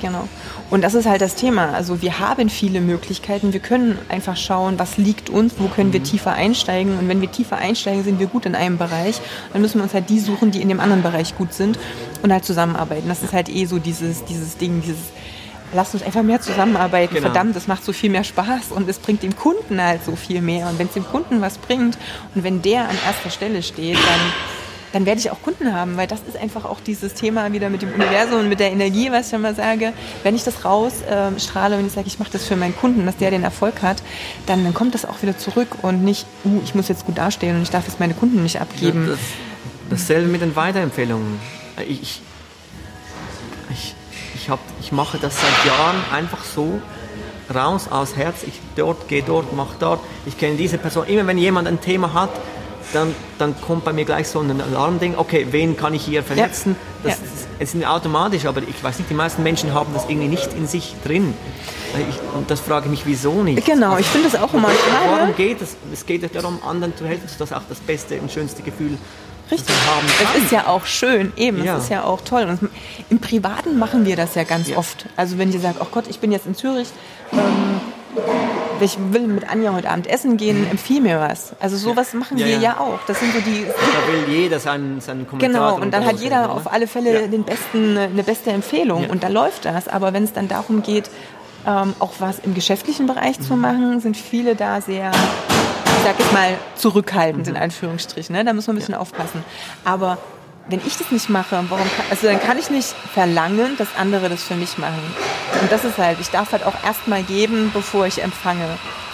Genau. Und das ist halt das Thema. Also wir haben viele Möglichkeiten. Wir können einfach schauen, was liegt uns, wo können wir mhm. tiefer einsteigen. Und wenn wir tiefer einsteigen, sind wir gut in einem Bereich. Dann müssen wir uns halt die suchen, die in dem anderen Bereich gut sind und halt zusammenarbeiten. Das ist halt eh so dieses, dieses Ding, dieses Lass uns einfach mehr zusammenarbeiten. Genau. Verdammt, das macht so viel mehr Spaß und es bringt dem Kunden halt so viel mehr. Und wenn es dem Kunden was bringt und wenn der an erster Stelle steht, dann dann werde ich auch Kunden haben, weil das ist einfach auch dieses Thema wieder mit dem Universum und mit der Energie, was ich immer sage. Wenn ich das rausstrahle, ähm, wenn ich sage, ich mache das für meinen Kunden, dass der den Erfolg hat, dann, dann kommt das auch wieder zurück und nicht, uh, ich muss jetzt gut dastehen und ich darf jetzt meine Kunden nicht abgeben. Ja, das, dasselbe mit den Weiterempfehlungen. Ich, ich, ich, hab, ich mache das seit Jahren einfach so raus aus Herz. Ich dort, gehe dort, mache dort. Ich kenne diese Person. Immer wenn jemand ein Thema hat, dann, dann kommt bei mir gleich so ein Alarmding, okay, wen kann ich hier vernetzen? Ja. Das, ja. es ist automatisch, aber ich weiß nicht, die meisten Menschen haben das irgendwie nicht in sich drin. Ich, und das frage ich mich, wieso nicht? Genau, ich finde das auch immer schade. Warum geht es? Es geht ja darum, anderen zu helfen, dass auch das beste und schönste Gefühl Richtig. haben Es ist ja auch schön, eben, ja. es ist ja auch toll. Und im Privaten machen wir das ja ganz ja. oft. Also wenn ihr sagt, oh Gott, ich bin jetzt in Zürich, ähm, ich will mit Anja heute Abend essen gehen, empfiehl mir was. Also sowas machen ja, wir ja. ja. auch. Das sind so die. Da will jeder seinen, seinen Kommentar. Genau, und dann hat jeder auf alle Fälle den besten, eine beste Empfehlung und da läuft das. Aber wenn es dann darum geht, ähm, auch was im geschäftlichen Bereich mhm. zu machen, sind viele da sehr sag jetzt mal, zurückhaltend in Anführungsstrichen. Ne? Da muss man ein bisschen ja. aufpassen. Aber wenn ich das nicht mache, warum kann, also dann kann ich nicht verlangen, dass andere das für mich machen. Und das ist halt, ich darf halt auch erstmal geben, bevor ich empfange.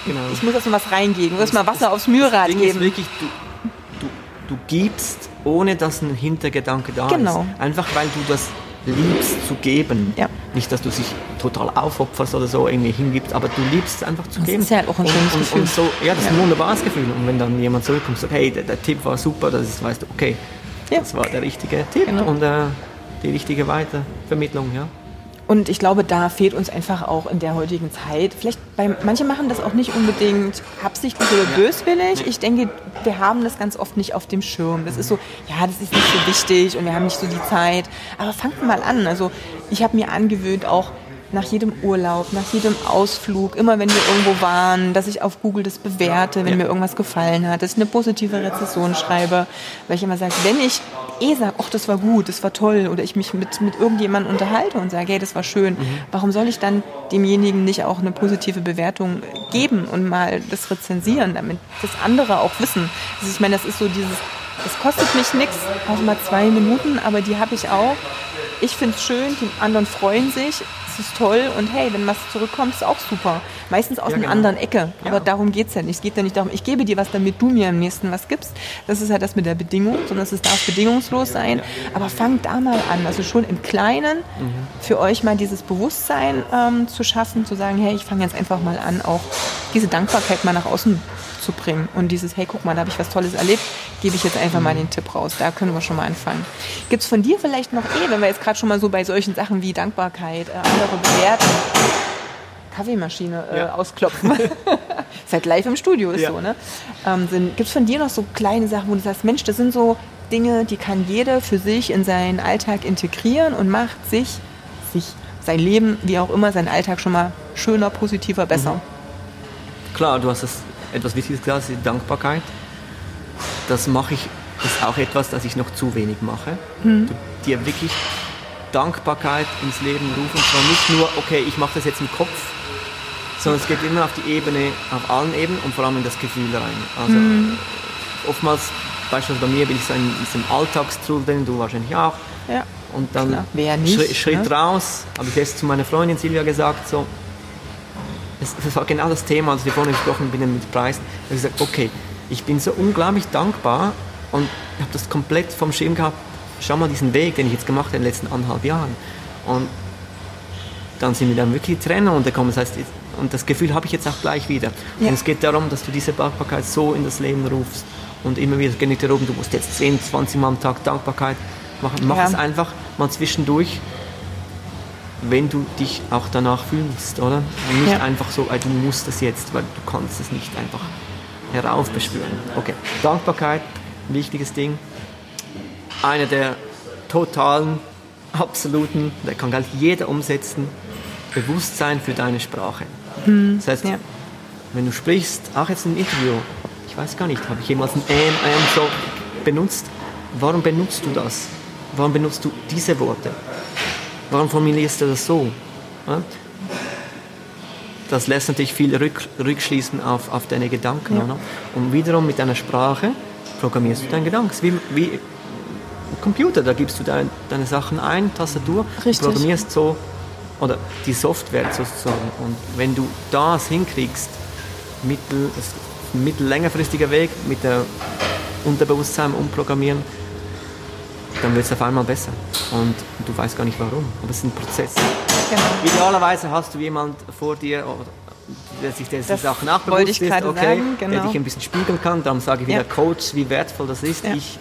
Genau. Ich muss erstmal was reingeben, ich muss mal Wasser aufs Mühlrad geben. Ist wirklich, du, du, du gibst, ohne dass ein Hintergedanke da genau. ist. Einfach weil du das liebst zu geben. Ja. Nicht, dass du dich total aufopferst oder so irgendwie hingibst, aber du liebst einfach zu das geben. Das ist ja auch ein schönes und, Gefühl. Und so, ja, das ja. ist ein wunderbares Gefühl. Und wenn dann jemand zurückkommt und sagt, hey, der, der Tipp war super, das ist, weißt du, okay, ja. das war der richtige Tipp genau. und äh, die richtige Weitervermittlung, ja. Und ich glaube, da fehlt uns einfach auch in der heutigen Zeit. Vielleicht bei manche machen das auch nicht unbedingt absichtlich oder böswillig. Ich denke, wir haben das ganz oft nicht auf dem Schirm. Das ist so, ja, das ist nicht so wichtig und wir haben nicht so die Zeit. Aber fangt mal an. Also ich habe mir angewöhnt, auch nach jedem Urlaub, nach jedem Ausflug, immer wenn wir irgendwo waren, dass ich auf Google das bewerte, wenn ja. mir irgendwas gefallen hat, dass ich eine positive Rezession schreibe, weil ich immer sage, wenn ich eh sage, ach, das war gut, das war toll, oder ich mich mit, mit irgendjemandem unterhalte und sage, hey, das war schön, mhm. warum soll ich dann demjenigen nicht auch eine positive Bewertung geben und mal das rezensieren, damit das andere auch wissen. Also ich meine, das ist so dieses, das kostet mich nichts, auch mal zwei Minuten, aber die habe ich auch. Ich finde es schön, die anderen freuen sich das ist toll und hey, wenn was zurückkommt, ist auch super. Meistens aus ja, einer genau. anderen Ecke. Aber ja. darum geht es ja nicht. Es geht ja nicht darum, ich gebe dir was, damit du mir am nächsten was gibst. Das ist ja das mit der Bedingung, sondern es darf bedingungslos sein. Aber fangt da mal an. Also schon im Kleinen mhm. für euch mal dieses Bewusstsein ähm, zu schaffen, zu sagen, hey, ich fange jetzt einfach mal an, auch diese Dankbarkeit mal nach außen bringen. Und dieses, hey, guck mal, da habe ich was Tolles erlebt, gebe ich jetzt einfach mal den Tipp raus. Da können wir schon mal anfangen. Gibt es von dir vielleicht noch eh, wenn wir jetzt gerade schon mal so bei solchen Sachen wie Dankbarkeit, äh, andere bewerten, Kaffeemaschine äh, ja. ausklopfen. <laughs> Seid live im Studio, ist ja. so, ne? Ähm, Gibt es von dir noch so kleine Sachen, wo du sagst, Mensch, das sind so Dinge, die kann jeder für sich in seinen Alltag integrieren und macht sich, sich sein Leben, wie auch immer, seinen Alltag schon mal schöner, positiver, besser. Mhm. Klar, du hast es etwas Wichtiges gesagt, ist die Dankbarkeit. Das mache ich, ist auch etwas, das ich noch zu wenig mache. Mhm. Dir wirklich Dankbarkeit ins Leben rufen. Und zwar nicht nur, okay, ich mache das jetzt im Kopf, sondern es geht immer auf die Ebene, auf allen Ebenen und vor allem in das Gefühl rein. Also mhm. oftmals, beispielsweise bei mir bin ich so in diesem Alltagstrudel du wahrscheinlich auch. Ja. Und dann nicht, Schritt, Schritt ne? raus, habe ich jetzt zu meiner Freundin Silvia gesagt, so, das war genau das Thema, als wir vorhin gesprochen haben mit Preis. Ich habe gesagt, okay, ich bin so unglaublich dankbar und habe das komplett vom Schirm gehabt. Schau mal diesen Weg, den ich jetzt gemacht habe in den letzten anderthalb Jahren. Und dann sind wir dann wirklich Trainer untergekommen. Das heißt, und das Gefühl habe ich jetzt auch gleich wieder. Ja. Und es geht darum, dass du diese Dankbarkeit so in das Leben rufst. Und immer wieder, nicht darum, du musst jetzt 10, 20 Mal am Tag Dankbarkeit machen. Mach ja. es einfach mal zwischendurch wenn du dich auch danach fühlst, oder? Nicht ja. einfach so, du musst es jetzt, weil du kannst es nicht einfach heraufbeschwören. Okay, Dankbarkeit, wichtiges Ding. Einer der totalen, absoluten, da kann gleich jeder umsetzen, Bewusstsein für deine Sprache. Mhm. Das heißt, ja. wenn du sprichst, auch jetzt im Interview, ich weiß gar nicht, habe ich jemals ein ähm, ähm so benutzt? Warum benutzt du das? Warum benutzt du diese Worte? Warum formulierst du das so? Das lässt natürlich viel rück, rückschließen auf, auf deine Gedanken. Ja. Und wiederum mit deiner Sprache programmierst du deinen Gedanken. Wie, wie ein Computer, da gibst du dein, deine Sachen ein, Tastatur, Richtig. programmierst so, oder die Software sozusagen. Und wenn du das hinkriegst, mittel, mittellängerfristiger Weg mit der Unterbewusstsein umprogrammieren, dann wird es auf einmal besser. Und du weißt gar nicht warum. Aber es ist ein Prozess. Genau. Idealerweise hast du jemand vor dir, der sich diese Sachen auch bewusst ist, okay, sagen, genau. der dich ein bisschen spiegeln kann. Darum sage ich wieder ja. Coach, wie wertvoll das ist. Ja. Ich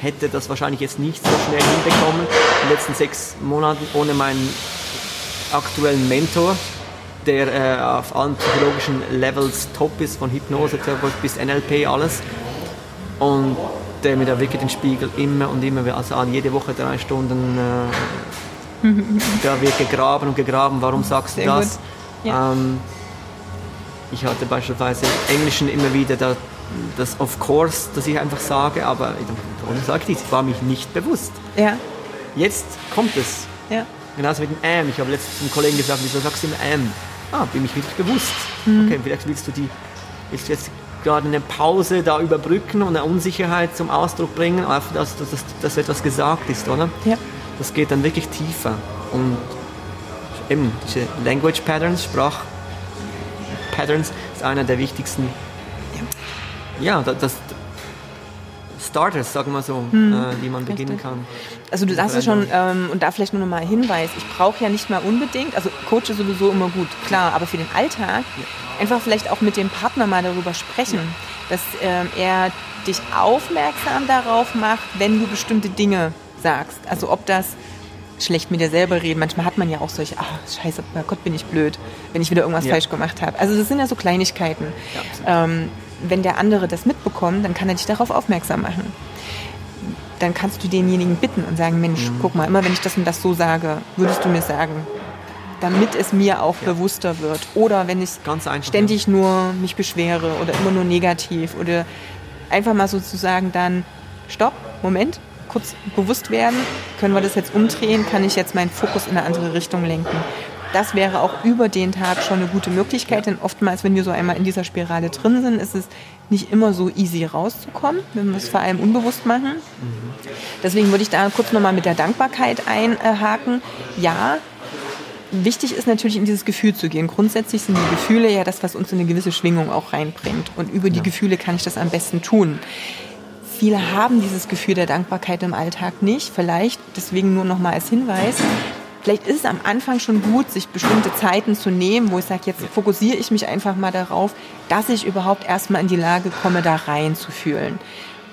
hätte das wahrscheinlich jetzt nicht so schnell hinbekommen in den letzten sechs Monaten ohne meinen aktuellen Mentor, der äh, auf allen psychologischen Levels top ist, von Hypnose bis NLP, alles. Und der mir da wirklich den Spiegel immer und immer, also jede Woche drei Stunden, äh, <laughs> da wird gegraben und gegraben, warum sagst du Sehr das? Ja. Ähm, ich hatte beispielsweise im Englischen immer wieder da, das of course, dass ich einfach sage, aber warum sage ich das? Ich war mich nicht bewusst. Ja. Jetzt kommt es. Ja. Genauso mit dem am. Ich habe letztens einem Kollegen gesagt, wieso sagst du immer am? Ah, bin mich wirklich bewusst. Mhm. Okay, vielleicht willst du die, willst du jetzt gerade eine Pause da überbrücken und eine Unsicherheit zum Ausdruck bringen, einfach, dass, dass, dass etwas gesagt ist, oder? Ja. Das geht dann wirklich tiefer. Und eben diese Language Patterns, Sprach Patterns, ist einer der wichtigsten. Ja, ja das, Starters, sagen wir so, hm, äh, die man beginnen kann. Also du sagst es schon, ähm, und da vielleicht nur noch mal Hinweis, ich brauche ja nicht mal unbedingt, also Coach ist sowieso immer gut, klar, aber für den Alltag ja. einfach vielleicht auch mit dem Partner mal darüber sprechen, ja. dass ähm, er dich aufmerksam darauf macht, wenn du bestimmte Dinge sagst. Also ob das schlecht mit dir selber reden. Manchmal hat man ja auch solche, ach scheiße, oh Gott, bin ich blöd, wenn ich wieder irgendwas ja. falsch gemacht habe. Also das sind ja so Kleinigkeiten. Ja, ähm, wenn der andere das mitbekommt, dann kann er dich darauf aufmerksam machen. Dann kannst du denjenigen bitten und sagen, Mensch, mhm. guck mal, immer wenn ich das und das so sage, würdest du mir sagen, damit es mir auch ja. bewusster wird. Oder wenn ich ständig nur mich beschwere oder immer nur negativ oder einfach mal sozusagen dann, stopp, Moment, kurz bewusst werden, können wir das jetzt umdrehen, kann ich jetzt meinen Fokus in eine andere Richtung lenken das wäre auch über den Tag schon eine gute Möglichkeit, denn oftmals, wenn wir so einmal in dieser Spirale drin sind, ist es nicht immer so easy rauszukommen, wenn wir es vor allem unbewusst machen. Deswegen würde ich da kurz nochmal mit der Dankbarkeit einhaken. Ja, wichtig ist natürlich in dieses Gefühl zu gehen. Grundsätzlich sind die Gefühle ja das, was uns in eine gewisse Schwingung auch reinbringt. Und über die ja. Gefühle kann ich das am besten tun. Viele haben dieses Gefühl der Dankbarkeit im Alltag nicht. Vielleicht, deswegen nur nochmal als Hinweis, Vielleicht ist es am Anfang schon gut, sich bestimmte Zeiten zu nehmen, wo ich sage, jetzt fokussiere ich mich einfach mal darauf, dass ich überhaupt erstmal in die Lage komme, da reinzufühlen.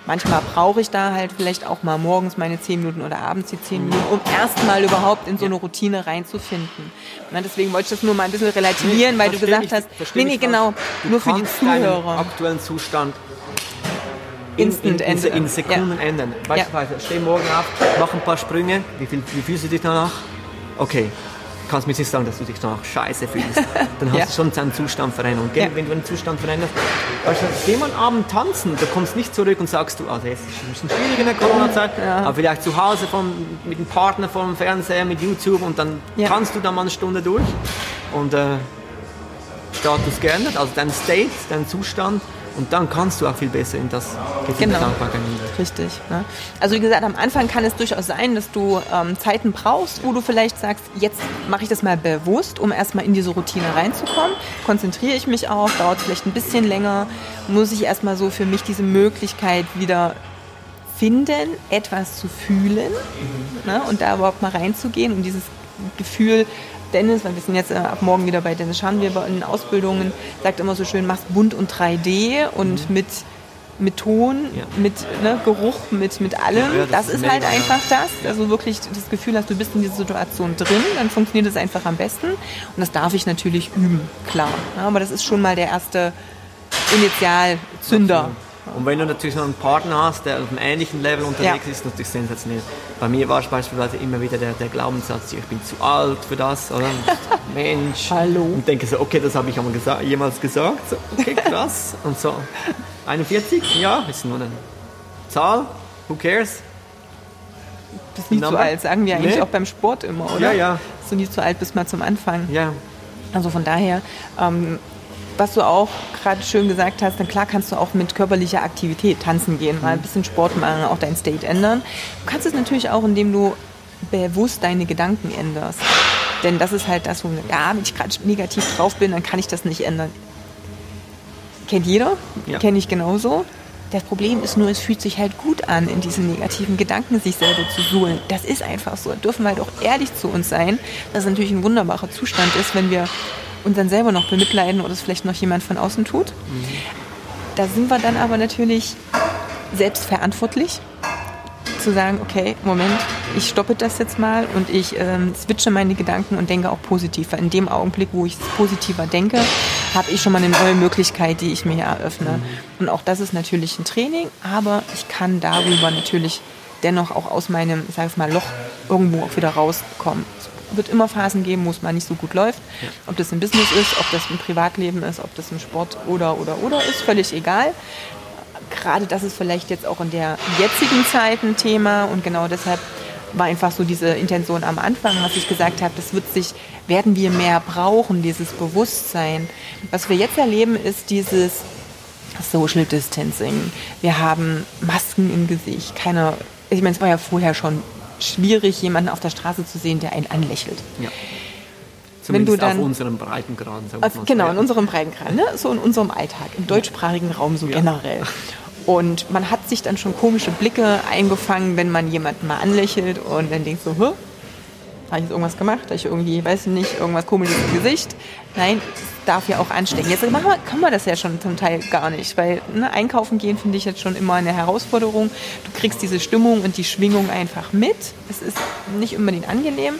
Manchmal brauche ich da halt vielleicht auch mal morgens meine zehn Minuten oder abends die zehn Minuten, um erstmal überhaupt in so eine Routine reinzufinden. Na, deswegen wollte ich das nur mal ein bisschen relativieren, weil du gesagt ich, hast, nee, nee, genau, nur für die Zuhörer. aktuellen Zustand Instant in, in, in, in Sekunden ja. ändern. Beispielsweise, ja. steh morgen auf, mach ein paar Sprünge. Wie, viel, wie fühlst du dich danach? Okay, kannst mir nicht sagen, dass du dich danach scheiße fühlst. <laughs> Dann hast ja. du schon deinen Zustand verändert. Und ja. wenn du einen Zustand veränderst, du, geh mal abend tanzen, du kommst nicht zurück und sagst du, also jetzt ist es ein bisschen schwierig in der Corona-Zeit, ja. aber vielleicht zu Hause vom, mit dem Partner vor dem Fernseher, mit YouTube und dann tanzt du da mal eine Stunde durch und äh, Status geändert, also dein State, dein Zustand und dann kannst du auch viel besser in das Gefühl genau. der Dankbarkeit Richtig. Ne? Also wie gesagt, am Anfang kann es durchaus sein, dass du ähm, Zeiten brauchst, wo du vielleicht sagst, jetzt mache ich das mal bewusst, um erstmal in diese Routine reinzukommen. Konzentriere ich mich auch, dauert vielleicht ein bisschen länger, muss ich erstmal so für mich diese Möglichkeit wieder finden, etwas zu fühlen ne? und da überhaupt mal reinzugehen und dieses Gefühl Dennis, weil wir sind jetzt äh, ab morgen wieder bei Dennis Schanweber in den Ausbildungen, sagt immer so schön, machst bunt und 3D und mhm. mit mit Ton, ja. mit ne, Geruch, mit, mit allem. Ja, das, das, ist, halt einfach das. Also wirklich das Gefühl hast, du bist in dieser Situation drin, dann funktioniert es einfach am besten. Und das darf ich natürlich üben, klar. Ja, aber das ist schon mal der erste Initialzünder. Und wenn du natürlich noch einen Partner hast, der auf einem ähnlichen Level unterwegs ja. ist, natürlich sensationell. Bei mir war es beispielsweise immer wieder der, der Glaubenssatz, ich bin zu alt für das, oder? <laughs> Mensch. Hallo. Und denke so, okay, das habe ich einmal gesa jemals gesagt. So, okay, <laughs> krass. Und so, 41, ja, ist nur eine Zahl, who cares? Du bist nie zu alt, sagen wir eigentlich nee. auch beim Sport immer, oder? Ja, ja. Bist du nie zu alt bis mal zum Anfang. Ja. Also von daher, ähm, was du auch gerade schön gesagt hast, dann klar kannst du auch mit körperlicher Aktivität tanzen gehen, mal ein mhm. bisschen Sport machen, auch dein State ändern. Du kannst es natürlich auch, indem du bewusst deine Gedanken änderst. Denn das ist halt das, wo, ja, wenn ich gerade negativ drauf bin, dann kann ich das nicht ändern. Kennt jeder, ja. kenne ich genauso. Das Problem ist nur, es fühlt sich halt gut an, in diesen negativen Gedanken sich selber zu suhlen. Das ist einfach so. Dürfen wir halt auch ehrlich zu uns sein, dass es natürlich ein wunderbarer Zustand ist, wenn wir uns dann selber noch bemitleiden oder es vielleicht noch jemand von außen tut. Da sind wir dann aber natürlich selbst verantwortlich. zu sagen, okay, Moment, ich stoppe das jetzt mal und ich ähm, switche meine Gedanken und denke auch positiver. In dem Augenblick, wo ich positiver denke, habe ich schon mal eine neue Möglichkeit, die ich mir eröffne. Und auch das ist natürlich ein Training, aber ich kann darüber natürlich dennoch auch aus meinem, ich sage es mal, Loch irgendwo auch wieder rauskommen. Wird immer Phasen geben, wo es mal nicht so gut läuft. Ob das im Business ist, ob das im Privatleben ist, ob das im Sport oder, oder, oder ist, völlig egal. Gerade das ist vielleicht jetzt auch in der jetzigen Zeit ein Thema und genau deshalb war einfach so diese Intention am Anfang, was ich gesagt habe, das wird sich, werden wir mehr brauchen, dieses Bewusstsein. Was wir jetzt erleben, ist dieses Social Distancing. Wir haben Masken im Gesicht, keine ich meine, es war ja vorher schon schwierig, jemanden auf der Straße zu sehen, der einen anlächelt. Ja. Zumindest dann, auf unserem Breitengrad. Auf, genau, in unserem Breitengrad, ne? so in unserem Alltag, im deutschsprachigen Raum so ja. generell. Und man hat sich dann schon komische Blicke eingefangen, wenn man jemanden mal anlächelt und dann denkt so, habe ich jetzt irgendwas gemacht? Habe ich irgendwie, weiß ich nicht, irgendwas komisches im Gesicht? Nein, darf ja auch anstecken. Jetzt machen wir, können wir das ja schon zum Teil gar nicht, weil ne, einkaufen gehen finde ich jetzt schon immer eine Herausforderung. Du kriegst diese Stimmung und die Schwingung einfach mit. Es ist nicht unbedingt angenehm.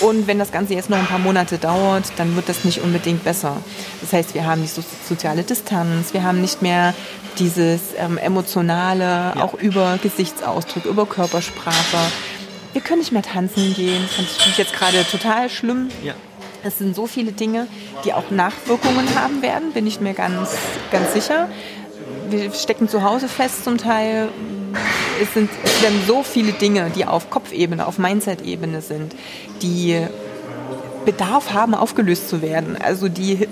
Und wenn das Ganze jetzt noch ein paar Monate dauert, dann wird das nicht unbedingt besser. Das heißt, wir haben die so soziale Distanz, wir haben nicht mehr dieses ähm, emotionale, ja. auch über Gesichtsausdruck, über Körpersprache. Wir können nicht mehr tanzen gehen. Das finde ich jetzt gerade total schlimm. Ja. Es sind so viele Dinge, die auch Nachwirkungen haben werden, bin ich mir ganz, ganz sicher. Wir stecken zu Hause fest zum Teil. Es sind, es werden so viele Dinge, die auf Kopfebene, auf Mindset-Ebene sind, die Bedarf haben, aufgelöst zu werden. Also die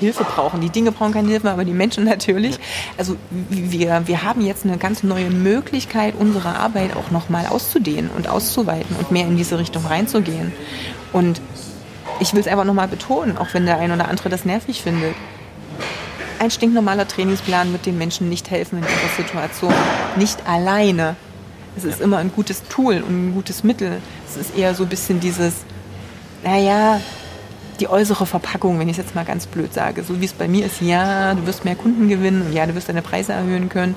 Hilfe brauchen. Die Dinge brauchen keine Hilfe, aber die Menschen <laughs> natürlich. Also wir, wir haben jetzt eine ganz neue Möglichkeit, unsere Arbeit auch nochmal auszudehnen und auszuweiten und mehr in diese Richtung reinzugehen. Und ich will es einfach nochmal betonen, auch wenn der ein oder andere das nervig findet. Ein stinknormaler Trainingsplan wird den Menschen nicht helfen in ihrer Situation. Nicht alleine. Es ist immer ein gutes Tool und ein gutes Mittel. Es ist eher so ein bisschen dieses, naja, die äußere Verpackung, wenn ich es jetzt mal ganz blöd sage. So wie es bei mir ist, ja, du wirst mehr Kunden gewinnen und ja, du wirst deine Preise erhöhen können.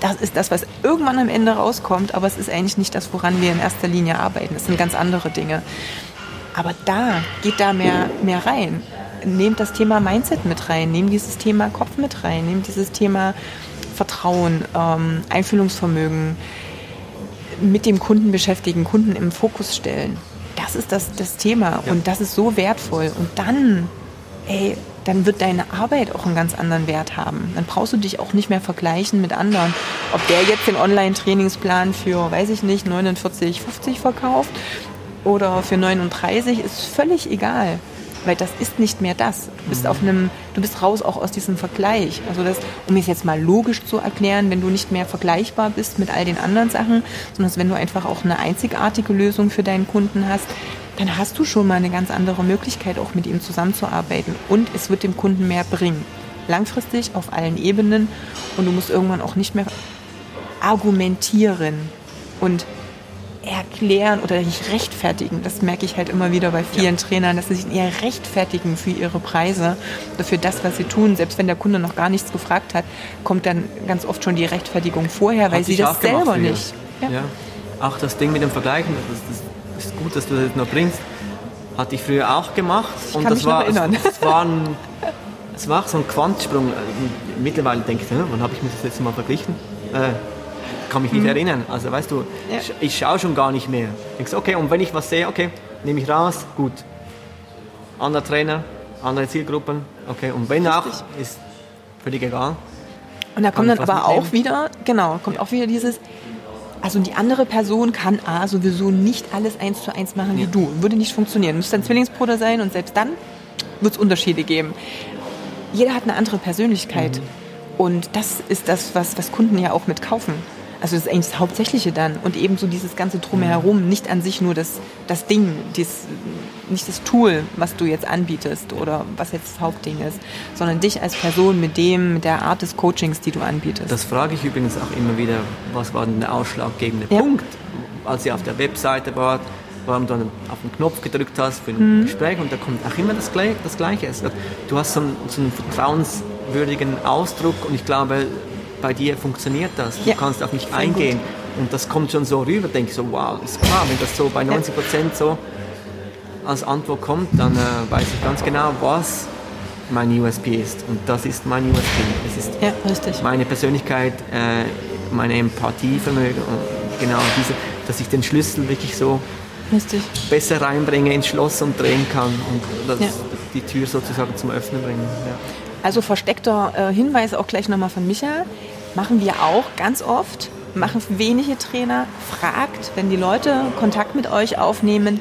Das ist das, was irgendwann am Ende rauskommt, aber es ist eigentlich nicht das, woran wir in erster Linie arbeiten. Es sind ganz andere Dinge. Aber da, geht da mehr, mehr rein. Nehmt das Thema Mindset mit rein, nehmt dieses Thema Kopf mit rein, nehmt dieses Thema Vertrauen, ähm, Einfühlungsvermögen, mit dem Kunden beschäftigen, Kunden im Fokus stellen. Das ist das, das Thema ja. und das ist so wertvoll. Und dann, ey, dann wird deine Arbeit auch einen ganz anderen Wert haben. Dann brauchst du dich auch nicht mehr vergleichen mit anderen. Ob der jetzt den Online-Trainingsplan für, weiß ich nicht, 49,50 verkauft oder für 39 ist völlig egal, weil das ist nicht mehr das. Du bist auf einem, du bist raus auch aus diesem Vergleich. Also das, um es jetzt mal logisch zu erklären, wenn du nicht mehr vergleichbar bist mit all den anderen Sachen, sondern wenn du einfach auch eine einzigartige Lösung für deinen Kunden hast, dann hast du schon mal eine ganz andere Möglichkeit, auch mit ihm zusammenzuarbeiten. Und es wird dem Kunden mehr bringen. Langfristig auf allen Ebenen. Und du musst irgendwann auch nicht mehr argumentieren. Und erklären oder sich rechtfertigen. Das merke ich halt immer wieder bei vielen ja. Trainern, dass sie sich eher rechtfertigen für ihre Preise oder für das, was sie tun. Selbst wenn der Kunde noch gar nichts gefragt hat, kommt dann ganz oft schon die Rechtfertigung vorher, weil sie das selber nicht. Ja. ja. Auch das Ding mit dem Vergleichen, das, das ist gut, dass du das noch bringst. Hatte ich früher auch gemacht. Ich und kann das war. Es, es, war ein, es war so ein Quantsprung. Mittlerweile denke ich, wann habe ich mich das letzte Mal verglichen? Äh, kann mich nicht mhm. erinnern. Also weißt du, ja. ich schaue schon gar nicht mehr. Ich sage, okay, und wenn ich was sehe, okay, nehme ich raus, gut. Anderer Trainer, andere Zielgruppen, okay, und wenn auch, ist völlig egal. Und da kommt dann aber auch wieder, genau, kommt ja. auch wieder dieses, also die andere Person kann A sowieso nicht alles eins zu eins machen ja. wie du. Würde nicht funktionieren. Musst ein Zwillingsbruder sein und selbst dann wird es Unterschiede geben. Jeder hat eine andere Persönlichkeit. Mhm. Und das ist das, was, was Kunden ja auch mitkaufen. Also das ist eigentlich das Hauptsächliche dann. Und eben so dieses ganze Drumherum, nicht an sich nur das, das Ding, dies, nicht das Tool, was du jetzt anbietest oder was jetzt das Hauptding ist, sondern dich als Person mit dem, mit der Art des Coachings, die du anbietest. Das frage ich übrigens auch immer wieder, was war denn der ausschlaggebende ja. Punkt, als ihr auf der Webseite wart, warum du dann auf den Knopf gedrückt hast für ein mhm. Gespräch und da kommt auch immer das Gleiche. Das Gleiche. Du hast so einen, so einen vertrauenswürdigen Ausdruck und ich glaube, bei dir funktioniert das. Du ja. kannst auf mich eingehen. Und das kommt schon so rüber, denke ich so, wow, ist klar, wenn das so bei 90 Prozent so als Antwort kommt, dann äh, weiß ich ganz genau, was mein USP ist. Und das ist mein USP. Es ist ja, meine Persönlichkeit, äh, meine Empathievermögen und genau diese, dass ich den Schlüssel wirklich so richtig. besser reinbringe ins Schloss und drehen kann und das, ja. die Tür sozusagen zum Öffnen bringen. Ja. Also versteckter äh, Hinweis auch gleich nochmal von Michael. Machen wir auch ganz oft, machen wenige Trainer, fragt, wenn die Leute Kontakt mit euch aufnehmen,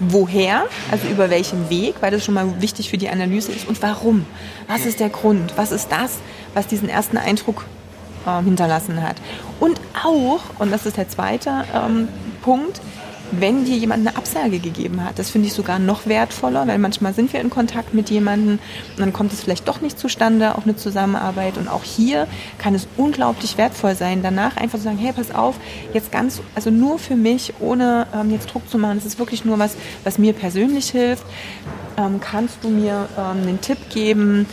woher, also über welchen Weg, weil das schon mal wichtig für die Analyse ist und warum. Was ist der Grund? Was ist das, was diesen ersten Eindruck äh, hinterlassen hat? Und auch, und das ist der zweite ähm, Punkt, wenn dir jemand eine Absage gegeben hat. Das finde ich sogar noch wertvoller, weil manchmal sind wir in Kontakt mit jemandem und dann kommt es vielleicht doch nicht zustande, auch eine Zusammenarbeit. Und auch hier kann es unglaublich wertvoll sein, danach einfach zu sagen, hey, pass auf, jetzt ganz, also nur für mich, ohne ähm, jetzt Druck zu machen, das ist wirklich nur was, was mir persönlich hilft. Ähm, kannst du mir ähm, einen Tipp geben?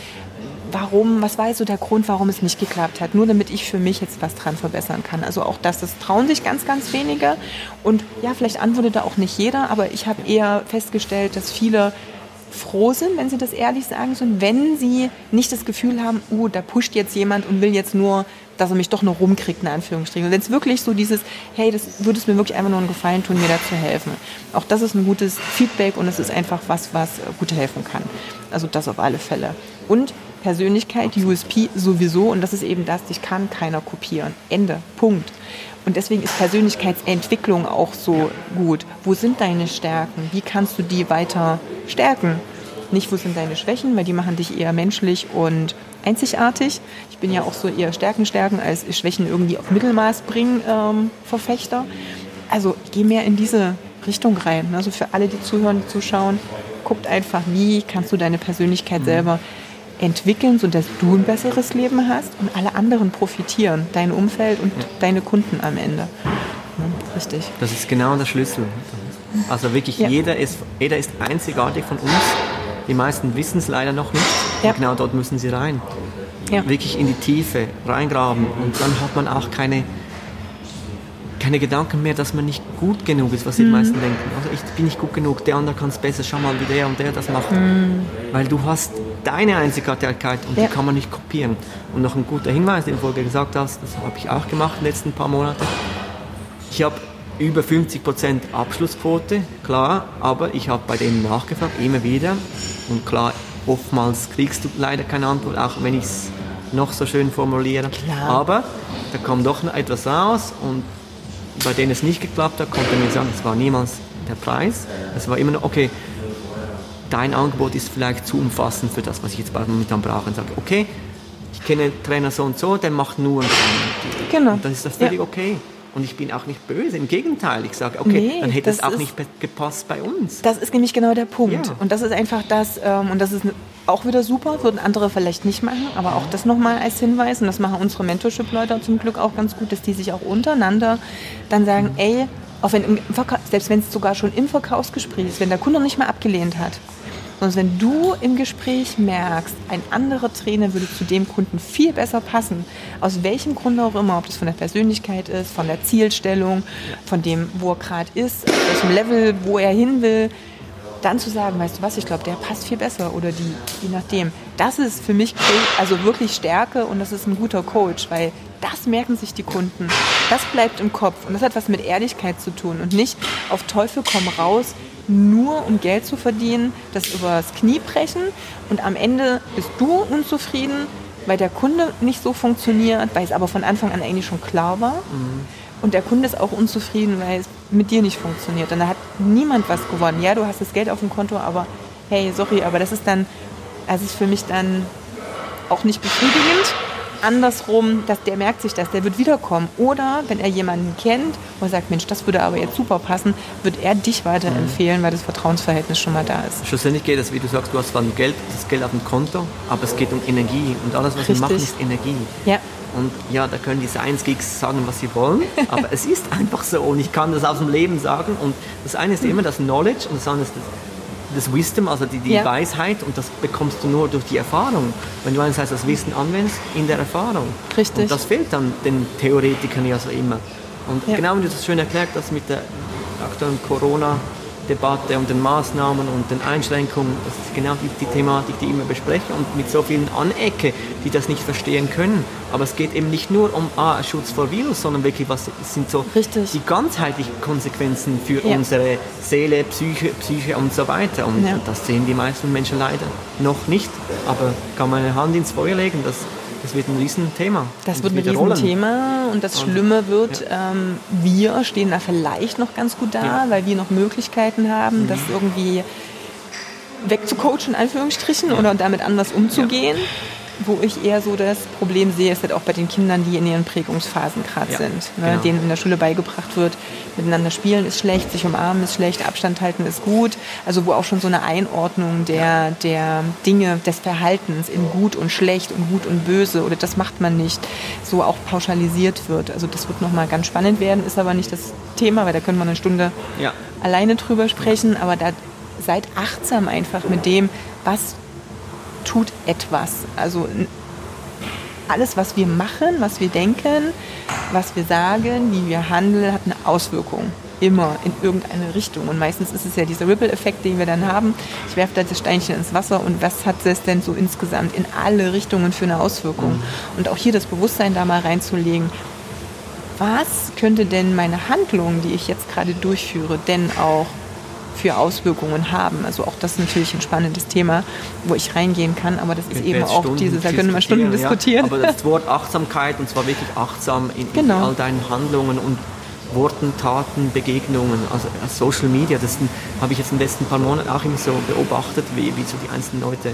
Warum, was war so der Grund, warum es nicht geklappt hat, nur damit ich für mich jetzt was dran verbessern kann. Also auch das, das trauen sich ganz, ganz wenige. Und ja, vielleicht antwortet da auch nicht jeder, aber ich habe eher festgestellt, dass viele froh sind, wenn sie das ehrlich sagen sollen, wenn sie nicht das Gefühl haben, uh, da pusht jetzt jemand und will jetzt nur, dass er mich doch noch rumkriegt, in Anführungsstrichen. Wenn es wirklich so dieses, hey, das würde es mir wirklich einfach nur einen Gefallen tun, mir da zu helfen. Auch das ist ein gutes Feedback und es ist einfach was, was gut helfen kann. Also das auf alle Fälle. Und Persönlichkeit, USP sowieso und das ist eben das, dich kann keiner kopieren. Ende. Punkt. Und deswegen ist Persönlichkeitsentwicklung auch so gut. Wo sind deine Stärken? Wie kannst du die weiter stärken? Nicht, wo sind deine Schwächen, weil die machen dich eher menschlich und einzigartig. Ich bin ja auch so eher Stärken stärken als Schwächen irgendwie auf Mittelmaß bringen ähm, Verfechter. Also geh mehr in diese Richtung rein. Also für alle, die zuhören, die zuschauen, guckt einfach, wie kannst du deine Persönlichkeit mhm. selber entwickeln, sodass du ein besseres Leben hast und alle anderen profitieren, dein Umfeld und ja. deine Kunden am Ende. Ja, richtig. Das ist genau der Schlüssel. Also wirklich, ja. jeder, ist, jeder ist einzigartig von uns. Die meisten wissen es leider noch nicht. Genau dort müssen sie rein. Wirklich in die Tiefe reingraben und dann hat man auch keine keine Gedanken mehr, dass man nicht gut genug ist, was die mhm. meisten denken. Also ich bin nicht gut genug, der andere kann es besser, schau mal, wie der und der das macht. Mhm. Weil du hast deine Einzigartigkeit und ja. die kann man nicht kopieren. Und noch ein guter Hinweis, den du vorher gesagt hast, das habe ich auch gemacht in den letzten paar Monaten. Ich habe über 50% Abschlussquote, klar, aber ich habe bei denen nachgefragt, immer wieder. Und klar, oftmals kriegst du leider keine Antwort, auch wenn ich es noch so schön formuliere. Klar. Aber da kommt doch noch etwas raus und bei denen es nicht geklappt hat, konnte mir sagen, es war niemals der Preis. Es war immer noch, okay, dein Angebot ist vielleicht zu umfassend für das, was ich jetzt momentan brauche. Und sage, okay, ich kenne Trainer so und so, der macht nur ein Training. Genau. Und dann ist das völlig ja. okay. Und ich bin auch nicht böse, im Gegenteil. Ich sage, okay, nee, dann hätte es auch nicht gepasst bei uns. Das ist nämlich genau der Punkt. Ja. Und das ist einfach das, ähm, und das ist auch wieder super, würden andere vielleicht nicht machen, aber auch das nochmal als Hinweis, und das machen unsere Mentorship-Leute zum Glück auch ganz gut, dass die sich auch untereinander dann sagen, mhm. ey, auch wenn selbst wenn es sogar schon im Verkaufsgespräch ist, wenn der Kunde nicht mehr abgelehnt hat, sondern wenn du im Gespräch merkst, ein anderer Trainer würde zu dem Kunden viel besser passen, aus welchem Grund auch immer, ob das von der Persönlichkeit ist, von der Zielstellung, von dem, wo er gerade ist, auf welchem Level, wo er hin will, dann zu sagen, weißt du was, ich glaube, der passt viel besser oder die, je nachdem. Das ist für mich also wirklich Stärke und das ist ein guter Coach, weil das merken sich die Kunden. Das bleibt im Kopf und das hat was mit Ehrlichkeit zu tun und nicht auf Teufel komm raus, nur um Geld zu verdienen, das übers Knie brechen und am Ende bist du unzufrieden, weil der Kunde nicht so funktioniert, weil es aber von Anfang an eigentlich schon klar war. Mhm. Und der Kunde ist auch unzufrieden, weil es mit dir nicht funktioniert. Und da hat niemand was gewonnen. Ja, du hast das Geld auf dem Konto, aber hey, sorry, aber das ist dann, also ist für mich dann auch nicht befriedigend andersrum, dass der merkt sich das, der wird wiederkommen. Oder wenn er jemanden kennt und sagt, Mensch, das würde aber jetzt super passen, wird er dich weiterempfehlen, weil das Vertrauensverhältnis schon mal da ist. Schlussendlich geht es, wie du sagst, du hast zwar Geld, das Geld auf dem Konto, aber es geht um Energie und alles, was Richtig. wir machen, ist Energie. Ja. Und ja, da können die Science Geeks sagen, was sie wollen, <laughs> aber es ist einfach so und ich kann das aus dem Leben sagen und das eine ist immer das Knowledge und das andere ist das das Wisdom, also die, die ja. Weisheit, und das bekommst du nur durch die Erfahrung. Wenn du einerseits das Wissen anwendest, in der Erfahrung. Richtig. Und das fehlt dann den Theoretikern ja so immer. Und ja. genau wie du das schön erklärt hast mit der aktuellen Corona- Debatte und den Maßnahmen und den Einschränkungen, das ist genau die, die, Thematik, die ich immer bespreche und mit so vielen Anecke, die das nicht verstehen können. Aber es geht eben nicht nur um ah, Schutz vor Virus, sondern wirklich, was sind so Richtig. die ganzheitlichen Konsequenzen für ja. unsere Seele, Psyche, Psyche und so weiter. Und ja. das sehen die meisten Menschen leider noch nicht. Aber kann man eine Hand ins Feuer legen, dass das wird ein Riesenthema. Das wird ein Riesenthema und das Schlimme wird, ja. ähm, wir stehen da vielleicht noch ganz gut da, ja. weil wir noch Möglichkeiten haben, mhm. das irgendwie wegzucoachen, in Anführungsstrichen, ja. oder damit anders umzugehen wo ich eher so das Problem sehe, ist halt auch bei den Kindern, die in ihren Prägungsphasen gerade ja, sind, ne, genau. denen in der Schule beigebracht wird, miteinander spielen ist schlecht, sich umarmen ist schlecht, Abstand halten ist gut. Also wo auch schon so eine Einordnung der, der Dinge, des Verhaltens in gut und schlecht und gut und böse oder das macht man nicht, so auch pauschalisiert wird. Also das wird nochmal ganz spannend werden, ist aber nicht das Thema, weil da können wir eine Stunde ja. alleine drüber sprechen, aber da seid achtsam einfach mit dem, was tut etwas. Also alles, was wir machen, was wir denken, was wir sagen, wie wir handeln, hat eine Auswirkung. Immer in irgendeine Richtung. Und meistens ist es ja dieser Ripple-Effekt, den wir dann haben. Ich werfe da das Steinchen ins Wasser und was hat es denn so insgesamt in alle Richtungen für eine Auswirkung? Und auch hier das Bewusstsein da mal reinzulegen. Was könnte denn meine Handlung, die ich jetzt gerade durchführe, denn auch für Auswirkungen haben. Also auch das ist natürlich ein spannendes Thema, wo ich reingehen kann, aber das ist eben auch dieses, da können wir Stunden diskutieren. Ja, aber das Wort Achtsamkeit, und zwar wirklich achtsam in, genau. in all deinen Handlungen und Worten, Taten, Begegnungen, also Social Media, das habe ich jetzt in den letzten paar Monaten auch immer so beobachtet, wie, wie so die einzelnen Leute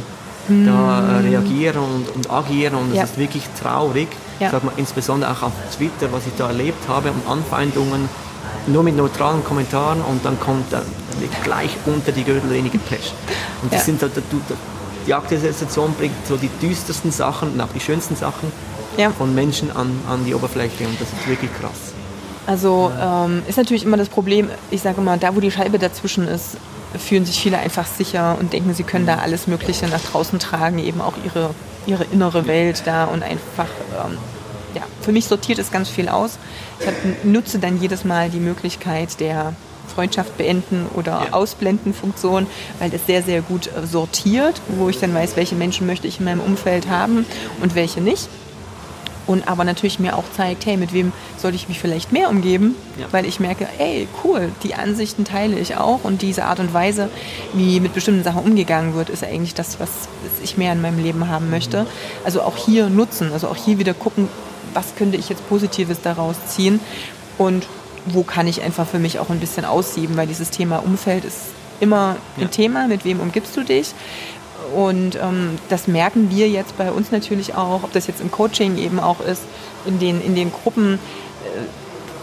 hm. da äh, reagieren und, und, agieren und das ja. ist wirklich traurig. Ja. Sag mal, insbesondere auch auf Twitter, was ich da erlebt habe und Anfeindungen nur mit neutralen Kommentaren und dann kommt dann gleich unter die Gürtellinie gepasht. Und das ja. sind halt, die aktuelle Situation bringt so die düstersten Sachen und auch die schönsten Sachen ja. von Menschen an, an die Oberfläche und das ist wirklich krass. Also ähm, ist natürlich immer das Problem, ich sage mal, da wo die Scheibe dazwischen ist, fühlen sich viele einfach sicher und denken, sie können da alles Mögliche nach draußen tragen, eben auch ihre, ihre innere Welt da und einfach ähm, ja, für mich sortiert es ganz viel aus. Ich hab, nutze dann jedes Mal die Möglichkeit der Freundschaft beenden oder ja. ausblenden Funktion, weil das sehr, sehr gut äh, sortiert, wo ich dann weiß, welche Menschen möchte ich in meinem Umfeld haben und welche nicht. Und aber natürlich mir auch zeigt, hey, mit wem sollte ich mich vielleicht mehr umgeben, ja. weil ich merke, hey, cool, die Ansichten teile ich auch und diese Art und Weise, wie mit bestimmten Sachen umgegangen wird, ist eigentlich das, was ich mehr in meinem Leben haben möchte. Also auch hier nutzen, also auch hier wieder gucken, was könnte ich jetzt Positives daraus ziehen und wo kann ich einfach für mich auch ein bisschen aussieben, weil dieses Thema Umfeld ist immer ein ja. Thema, mit wem umgibst du dich. Und ähm, das merken wir jetzt bei uns natürlich auch, ob das jetzt im Coaching eben auch ist, in den, in den Gruppen, äh,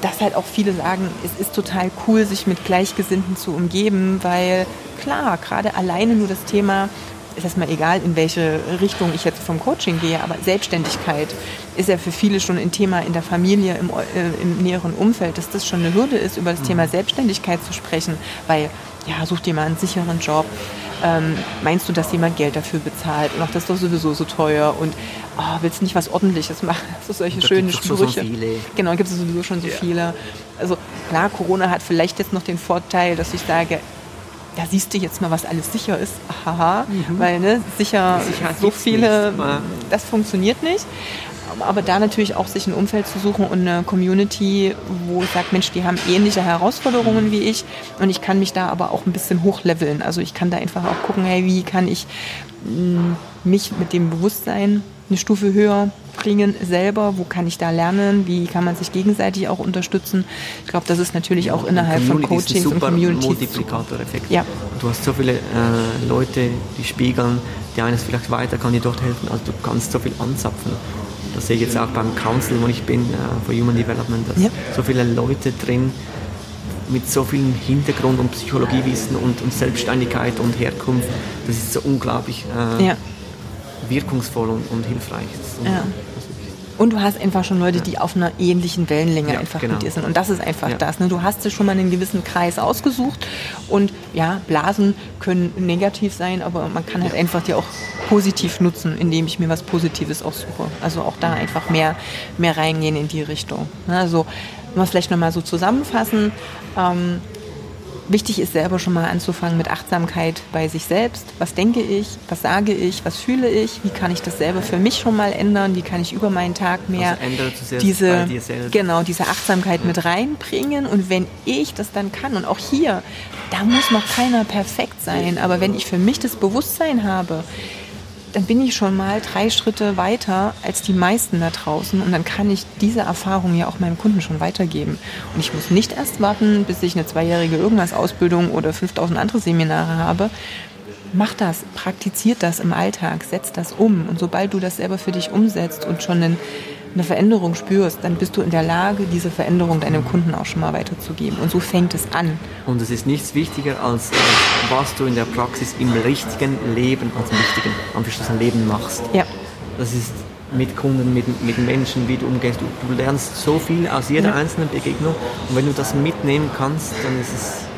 dass halt auch viele sagen, es ist total cool, sich mit Gleichgesinnten zu umgeben, weil klar, gerade alleine nur das Thema, ist erstmal egal, in welche Richtung ich jetzt vom Coaching gehe, aber Selbstständigkeit ist ja für viele schon ein Thema in der Familie, im, äh, im näheren Umfeld, dass das schon eine Hürde ist, über das mhm. Thema Selbstständigkeit zu sprechen, weil, ja, such dir mal einen sicheren Job. Ähm, meinst du, dass jemand Geld dafür bezahlt? Und auch das ist doch sowieso so teuer. Und oh, willst du nicht was Ordentliches machen? <laughs> So solche schönen Sprüche. So genau, gibt es sowieso schon so ja. viele. Also klar, Corona hat vielleicht jetzt noch den Vorteil, dass ich sage, da siehst du jetzt mal, was alles sicher ist. Haha, mhm. weil ne, sicher so viele, nicht, das funktioniert nicht. Aber da natürlich auch sich ein Umfeld zu suchen und eine Community, wo ich sage, Mensch, die haben ähnliche Herausforderungen wie ich und ich kann mich da aber auch ein bisschen hochleveln. Also ich kann da einfach auch gucken, hey, wie kann ich mm, mich mit dem Bewusstsein eine Stufe höher bringen selber? Wo kann ich da lernen? Wie kann man sich gegenseitig auch unterstützen? Ich glaube, das ist natürlich auch innerhalb von Coachings und Communities. Multiplikatoreffekt. Ja. Du hast so viele äh, Leute, die spiegeln, der eines vielleicht weiter kann dir dort helfen. Also du kannst so viel anzapfen. Das sehe ich jetzt auch beim Council, wo ich bin, äh, für Human Development, da ja. so viele Leute drin mit so viel Hintergrund und Psychologiewissen und, und Selbstständigkeit und Herkunft. Das ist so unglaublich äh, ja. Wirkungsvoll und, und hilfreich. Ja. Und du hast einfach schon Leute, die auf einer ähnlichen Wellenlänge ja, einfach genau. mit dir sind. Und das ist einfach ja. das. Ne? Du hast dir schon mal einen gewissen Kreis ausgesucht. Und ja, Blasen können negativ sein, aber man kann halt einfach die auch positiv nutzen, indem ich mir was Positives aussuche. Also auch da einfach mehr, mehr reingehen in die Richtung. Ne? Also wenn wir es vielleicht nochmal so zusammenfassen, ähm, Wichtig ist selber schon mal anzufangen mit Achtsamkeit bei sich selbst. Was denke ich? Was sage ich? Was fühle ich? Wie kann ich das selber für mich schon mal ändern? Wie kann ich über meinen Tag mehr also diese, genau, diese Achtsamkeit ja. mit reinbringen? Und wenn ich das dann kann, und auch hier, da muss noch keiner perfekt sein, aber wenn ich für mich das Bewusstsein habe, dann bin ich schon mal drei Schritte weiter als die meisten da draußen und dann kann ich diese Erfahrung ja auch meinem Kunden schon weitergeben. Und ich muss nicht erst warten, bis ich eine zweijährige irgendwas Ausbildung oder 5000 andere Seminare habe. Mach das, praktiziert das im Alltag, setz das um. Und sobald du das selber für dich umsetzt und schon einen eine Veränderung spürst, dann bist du in der Lage, diese Veränderung deinem Kunden auch schon mal weiterzugeben. Und so fängt es an. Und es ist nichts wichtiger, als was du in der Praxis im richtigen Leben, also im richtigen, anführungsstrichen Leben machst. Ja. Das ist mit Kunden, mit, mit Menschen, wie du umgehst. Du, du lernst so viel aus jeder ja. einzelnen Begegnung. Und wenn du das mitnehmen kannst, dann ist es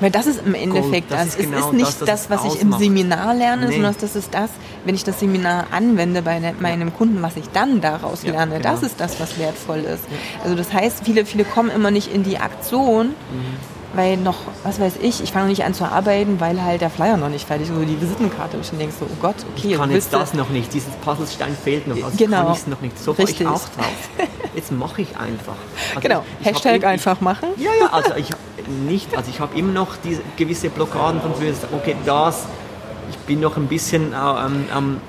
weil das ist im Endeffekt das. das. Ist genau es ist nicht das, das, was ich im Seminar lerne, nee. sondern das ist das, wenn ich das Seminar anwende bei ne, meinem Kunden, was ich dann daraus ja, lerne. Genau. Das ist das, was wertvoll ist. Ja. Also das heißt, viele, viele kommen immer nicht in die Aktion. Mhm weil noch, was weiß ich, ich fange nicht an zu arbeiten, weil halt der Flyer noch nicht fertig ist, oder die Visitenkarte. Und ich denke so, oh Gott, okay. Ich kann jetzt das noch nicht, dieses Puzzlestein fehlt noch, also genau. kann ich es noch nicht. So Richtig. ich auch drauf. Jetzt mache ich einfach. Also genau, ich, ich Hashtag hab, einfach machen. Ja, ja, also ich nicht, also ich habe immer noch diese gewisse Blockaden von früher, okay, das, ich bin noch ein bisschen am... Äh, ähm,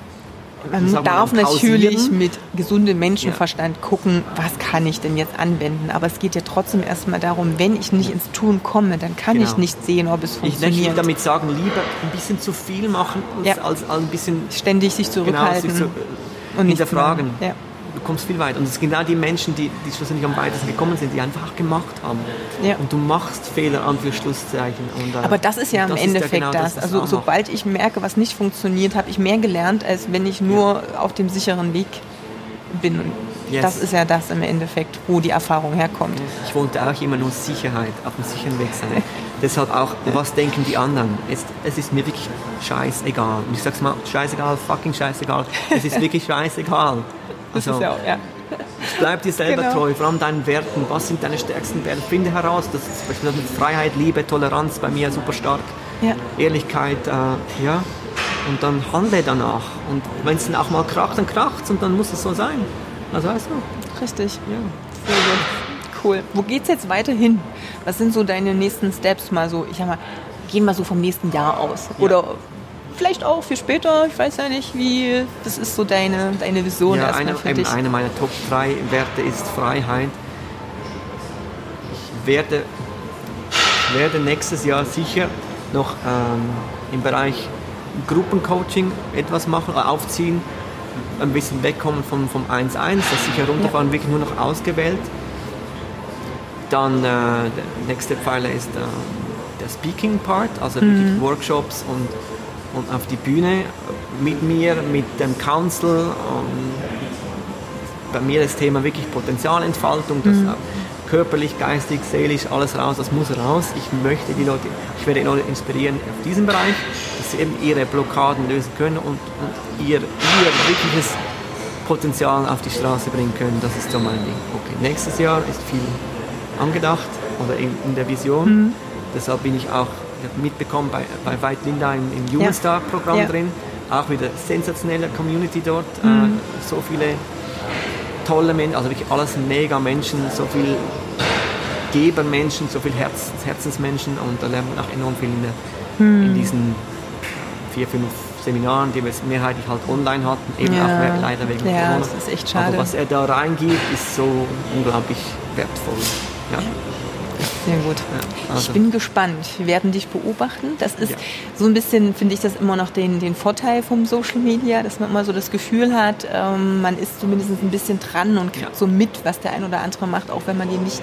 man darf natürlich mit gesundem Menschenverstand ja. gucken, was kann ich denn jetzt anwenden. Aber es geht ja trotzdem erstmal darum, wenn ich nicht ins Tun komme, dann kann genau. ich nicht sehen, ob es funktioniert. Ich möchte damit sagen, lieber ein bisschen zu viel machen, als, ja. als, als ein bisschen... Ständig sich zurückhalten. Genau, sich zu, und hinterfragen. Ja du kommst viel weiter. Und es sind genau die Menschen, die, die schlussendlich am weitesten gekommen sind, die einfach gemacht haben. Ja. Und du machst Fehler an für Schlusszeichen. Und, äh, Aber das ist ja im Endeffekt ja genau das. das. Also sobald ich merke, was nicht funktioniert, habe ich mehr gelernt, als wenn ich nur ja. auf dem sicheren Weg bin. Yes. Das ist ja das im Endeffekt, wo die Erfahrung herkommt. Ich wollte auch immer nur Sicherheit, auf dem sicheren Weg sein. <laughs> Deshalb auch, was denken die anderen? Es, es ist mir wirklich scheißegal. Und ich sag's mal, scheißegal, fucking scheißegal. Es ist <laughs> wirklich scheißegal. Also, ja auch, ja. Bleib dir selber genau. treu, vor allem deinen Werten. Was sind deine stärksten Werte? Finde heraus, das ist beispielsweise Freiheit, Liebe, Toleranz bei mir super stark. Ja. Ehrlichkeit, äh, ja. Und dann handle danach. Und wenn es dann auch mal kracht, dann kracht und dann muss es so sein. Also weißt du. Richtig. Ja. Sehr gut. Cool. Wo geht's jetzt weiterhin? Was sind so deine nächsten Steps? Mal so, ich sag mal, gehen wir so vom nächsten Jahr aus. Ja. Oder vielleicht auch für später. Ich weiß ja nicht, wie das ist so deine, deine Vision ja, eine, für dich. Eine meiner Top 3 Werte ist Freiheit. Ich werde, werde nächstes Jahr sicher noch ähm, im Bereich Gruppencoaching etwas machen, äh, aufziehen, ein bisschen wegkommen vom, vom 1-1, das sicher runterfahren, ja. wirklich nur noch ausgewählt. Dann äh, der nächste Pfeiler ist äh, der Speaking Part, also mhm. Workshops und und auf die Bühne mit mir, mit dem Council. bei mir das Thema wirklich Potenzialentfaltung, das mhm. körperlich, geistig, seelisch, alles raus, das muss raus. Ich möchte die Leute, ich werde die Leute inspirieren auf diesem Bereich, dass sie eben ihre Blockaden lösen können und, und ihr, ihr wirkliches Potenzial auf die Straße bringen können. Das ist so mein Ding. Okay, nächstes Jahr ist viel angedacht oder in, in der Vision. Mhm. Deshalb bin ich auch mitbekommen bei, bei White Linda im, im Human Star Programm ja. drin. Auch wieder sensationelle Community dort. Mhm. Äh, so viele tolle Menschen, also wirklich alles mega Menschen, so viel Gebermenschen, so viel Herz, Herzensmenschen und da lernt man auch enorm viel in, der, mhm. in diesen vier, fünf Seminaren, die wir mehrheitlich halt online hatten, eben ja. auch leider wegen ja, Corona. das ist echt schade. Aber was er da reingibt, ist so unglaublich wertvoll. Ja. Sehr gut. Ja, also. Ich bin gespannt. Wir werden dich beobachten. Das ist ja. so ein bisschen, finde ich, das immer noch den, den Vorteil vom Social Media, dass man immer so das Gefühl hat, ähm, man ist zumindest ein bisschen dran und kriegt ja. so mit, was der ein oder andere macht, auch wenn man den nicht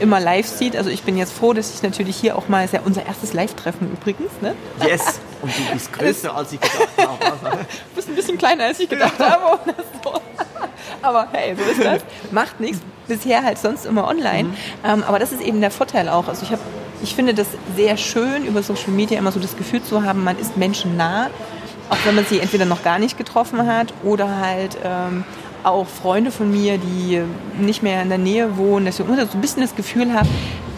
immer live sieht. Also ich bin jetzt froh, dass ich natürlich hier auch mal, ist ja unser erstes Live-Treffen übrigens. Ne? Yes, und du bist größer, als ich gedacht habe. du <laughs> bist ein bisschen kleiner, als ich gedacht habe. <laughs> Aber hey, so ist das. Macht nichts. Bisher halt sonst immer online. Mhm. Ähm, aber das ist eben der Vorteil auch. Also ich habe ich finde das sehr schön, über Social Media immer so das Gefühl zu haben, man ist Menschen nah, auch wenn man sie entweder noch gar nicht getroffen hat oder halt ähm, auch Freunde von mir, die nicht mehr in der Nähe wohnen, dass ich so ein bisschen das Gefühl habe,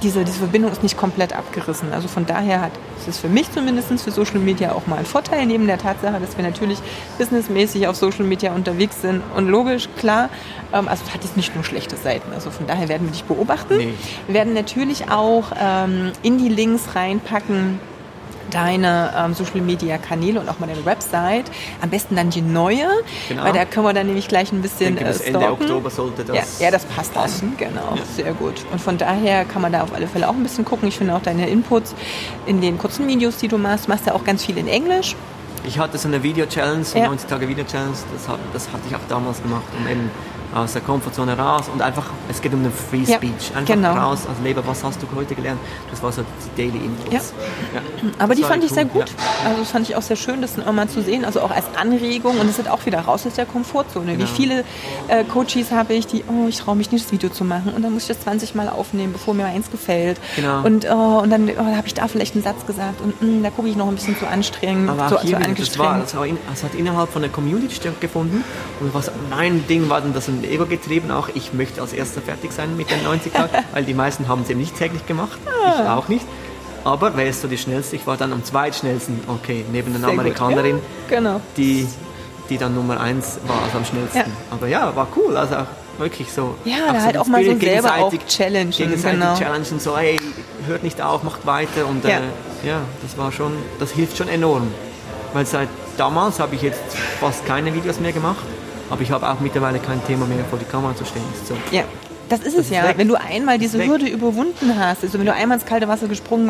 diese, diese Verbindung ist nicht komplett abgerissen. Also von daher hat es für mich zumindest für Social Media auch mal ein Vorteil, neben der Tatsache, dass wir natürlich businessmäßig auf Social Media unterwegs sind. Und logisch, klar, ähm, also hat es nicht nur schlechte Seiten. Also von daher werden wir dich beobachten. Nee. Wir werden natürlich auch ähm, in die Links reinpacken, deine ähm, Social Media Kanäle und auch mal deine Website. Am besten dann die neue, genau. weil da können wir dann nämlich gleich ein bisschen ich denke, bis äh, Ende Oktober sollte das. Ja, ja das passt passen. dann. Genau, ja. sehr gut. Und von daher kann man da auf alle Fälle auch ein bisschen gucken. Ich finde auch deine Inputs in den kurzen Videos, die du machst, machst ja auch ganz viel in Englisch. Ich hatte so eine Video-Challenge, ja. 90 Tage Video-Challenge, das, das hatte ich auch damals gemacht, um eben aus der Komfortzone raus und einfach, es geht um den Free Speech. Ja, einfach genau. raus, also Leber, was hast du heute gelernt? Das war so die Daily Inputs. Ja. ja. Aber die fand ich cool. sehr gut. Also das fand ich auch sehr schön, das auch mal zu sehen, also auch als Anregung und es ist auch wieder raus aus der Komfortzone. Genau. Wie viele äh, Coaches habe ich, die, oh, ich traue mich nicht, das Video zu machen und dann muss ich das 20 Mal aufnehmen, bevor mir eins gefällt. Genau. Und, oh, und dann oh, habe ich da vielleicht einen Satz gesagt und mh, mm, da gucke ich noch ein bisschen zu anstrengend. Aber auch zu, hier, zu das, war, das, war in, das hat innerhalb von der Community stattgefunden und was mein Ding war dann, dass ein Ego getrieben auch. Ich möchte als erster fertig sein mit den 90 Tagen, <laughs> weil die meisten haben es eben nicht täglich gemacht. Ich ah. auch nicht. Aber wer ist so die schnellste? Ich war dann am zweitschnellsten, okay, neben der Amerikanerin, ja, genau. die, die dann Nummer eins war, also am schnellsten. Ja. Aber ja, war cool, also auch wirklich so. Ja, da halt auch mal so selber auch Challenge. Gegenseitig genau. Challenge und so, ey, hört nicht auf, macht weiter und ja. Äh, ja, das war schon, das hilft schon enorm. Weil seit damals habe ich jetzt fast keine Videos mehr gemacht aber ich habe auch mittlerweile kein Thema mehr, vor die Kamera zu stehen. So. Ja. Das ist das es ist ja. Weg. Wenn du einmal diese Hürde überwunden hast, also wenn du einmal ins kalte Wasser gesprungen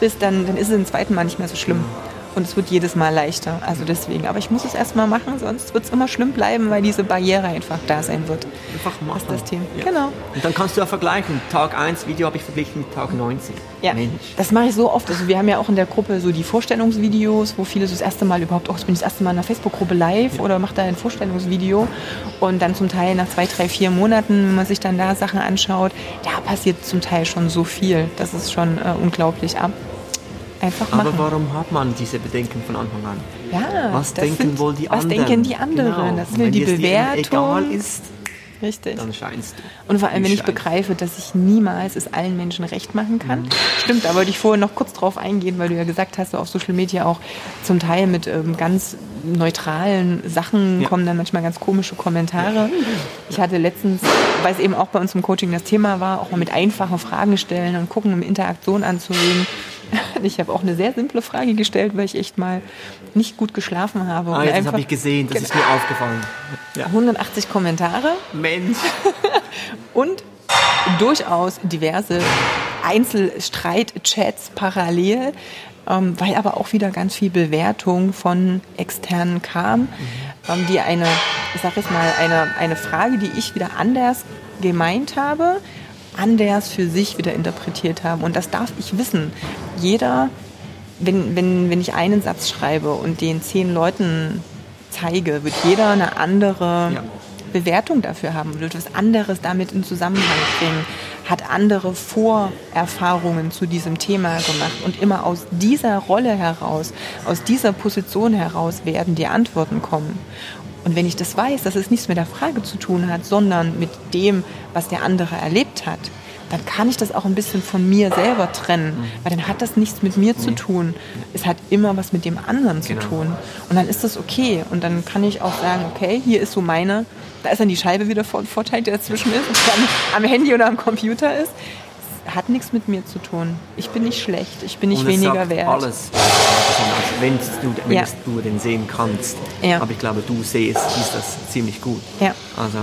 bist, dann, dann ist es im zweiten Mal nicht mehr so schlimm. Mhm und es wird jedes Mal leichter. Also deswegen. Aber ich muss es erstmal machen, sonst wird es immer schlimm bleiben, weil diese Barriere einfach da sein wird. Einfach machen. Das ist das Thema. Ja. Genau. Und dann kannst du ja vergleichen. Tag 1 Video habe ich verglichen mit Tag 90. Ja. Mensch. Das mache ich so oft. Also wir haben ja auch in der Gruppe so die Vorstellungsvideos, wo viele so das erste Mal überhaupt, oh, ich bin das erste Mal in einer Facebook-Gruppe live ja. oder mache da ein Vorstellungsvideo. Und dann zum Teil nach zwei, drei, vier Monaten, wenn man sich dann da Sachen anschaut, da passiert zum Teil schon so viel. Das ist schon äh, unglaublich ab. Einfach machen. Aber warum hat man diese Bedenken von Anfang an? Ja, was denken sind, wohl die anderen? Was denken die anderen? Genau. Das will die Bewertung. egal ist, Richtig. Dann scheinst du. Und vor allem, wenn ich begreife, dass ich niemals es allen Menschen recht machen kann. Mhm. Stimmt, da wollte ich vorher noch kurz drauf eingehen, weil du ja gesagt hast, so auf Social Media auch zum Teil mit ähm, ganz neutralen Sachen ja. kommen dann manchmal ganz komische Kommentare. Ich hatte letztens, weil es eben auch bei uns im Coaching das Thema war, auch mal mit einfachen Fragen stellen und gucken, um Interaktion anzuregen. <laughs> Ich habe auch eine sehr simple Frage gestellt, weil ich echt mal nicht gut geschlafen habe. Ah, das habe ich gesehen, das ist mir aufgefallen. Ja. 180 Kommentare. Mensch. <laughs> Und durchaus diverse Einzelstreit-Chats parallel, ähm, weil aber auch wieder ganz viel Bewertung von externen kam, mhm. ähm, die eine, ich sage jetzt mal, eine, eine Frage, die ich wieder anders gemeint habe, anders für sich wieder interpretiert haben. Und das darf ich wissen. Jeder, wenn, wenn, wenn ich einen Satz schreibe und den zehn Leuten zeige, wird jeder eine andere ja. Bewertung dafür haben, wird was anderes damit in Zusammenhang bringen, hat andere Vorerfahrungen zu diesem Thema gemacht. Und immer aus dieser Rolle heraus, aus dieser Position heraus werden die Antworten kommen. Und wenn ich das weiß, dass es nichts mit der Frage zu tun hat, sondern mit dem, was der andere erlebt hat, dann kann ich das auch ein bisschen von mir selber trennen, mhm. weil dann hat das nichts mit mir zu tun. Es hat immer was mit dem anderen zu genau. tun. Und dann ist das okay. Und dann kann ich auch sagen, okay, hier ist so meine, da ist dann die Scheibe wieder Vorteil, der dazwischen ist, <laughs> ob dann am Handy oder am Computer ist. Hat nichts mit mir zu tun. Ich bin nicht schlecht, ich bin nicht weniger wert. Alles wenn du, wenn ja. du den sehen kannst. Ja. Aber ich glaube, du siehst, siehst das ziemlich gut. Ja. Also,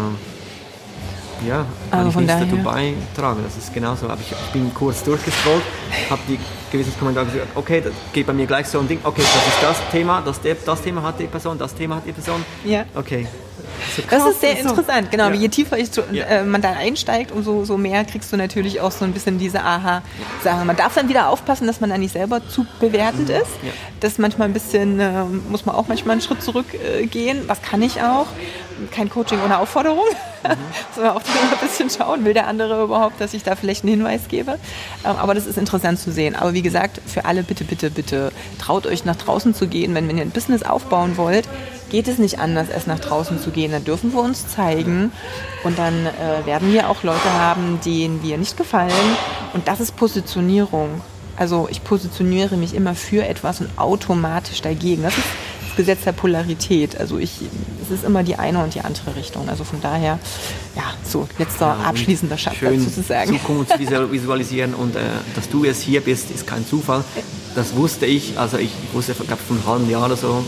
ja, kann also ich nichts dazu beitragen. Das ist genauso. Aber ich, ich bin kurz durchgescrollt, habe die gewissen Kommentare gesagt, okay, das geht bei mir gleich so ein Ding, okay, das ist das Thema, das, das Thema hat die Person, das Thema hat die Person. Ja. Okay, das ist sehr interessant, genau. Ja. Je tiefer ich, äh, man da einsteigt, umso so mehr kriegst du natürlich auch so ein bisschen diese Aha-Sache. Man darf dann wieder aufpassen, dass man da nicht selber zu bewertend mhm. ist. Ja. Das manchmal ein bisschen, äh, muss man auch manchmal einen Schritt zurückgehen. Äh, Was kann ich auch? Kein Coaching ohne Aufforderung. Mhm. <laughs> Man auch ein bisschen schauen, will der andere überhaupt, dass ich da vielleicht einen Hinweis gebe. Ähm, aber das ist interessant zu sehen. Aber wie gesagt, für alle bitte, bitte, bitte traut euch nach draußen zu gehen, wenn, wenn ihr ein Business aufbauen wollt geht es nicht anders, erst nach draußen zu gehen. Dann dürfen wir uns zeigen und dann äh, werden wir auch Leute haben, denen wir nicht gefallen. Und das ist Positionierung. Also ich positioniere mich immer für etwas und automatisch dagegen. Das ist das Gesetz der Polarität. Also ich, es ist immer die eine und die andere Richtung. Also von daher, ja, so letzter ja, abschließender Schachblatt sozusagen. Zukunft visualisieren und äh, dass du jetzt hier bist, ist kein Zufall. Das wusste ich, also ich wusste, ich glaube, vor einem halben Jahr oder so,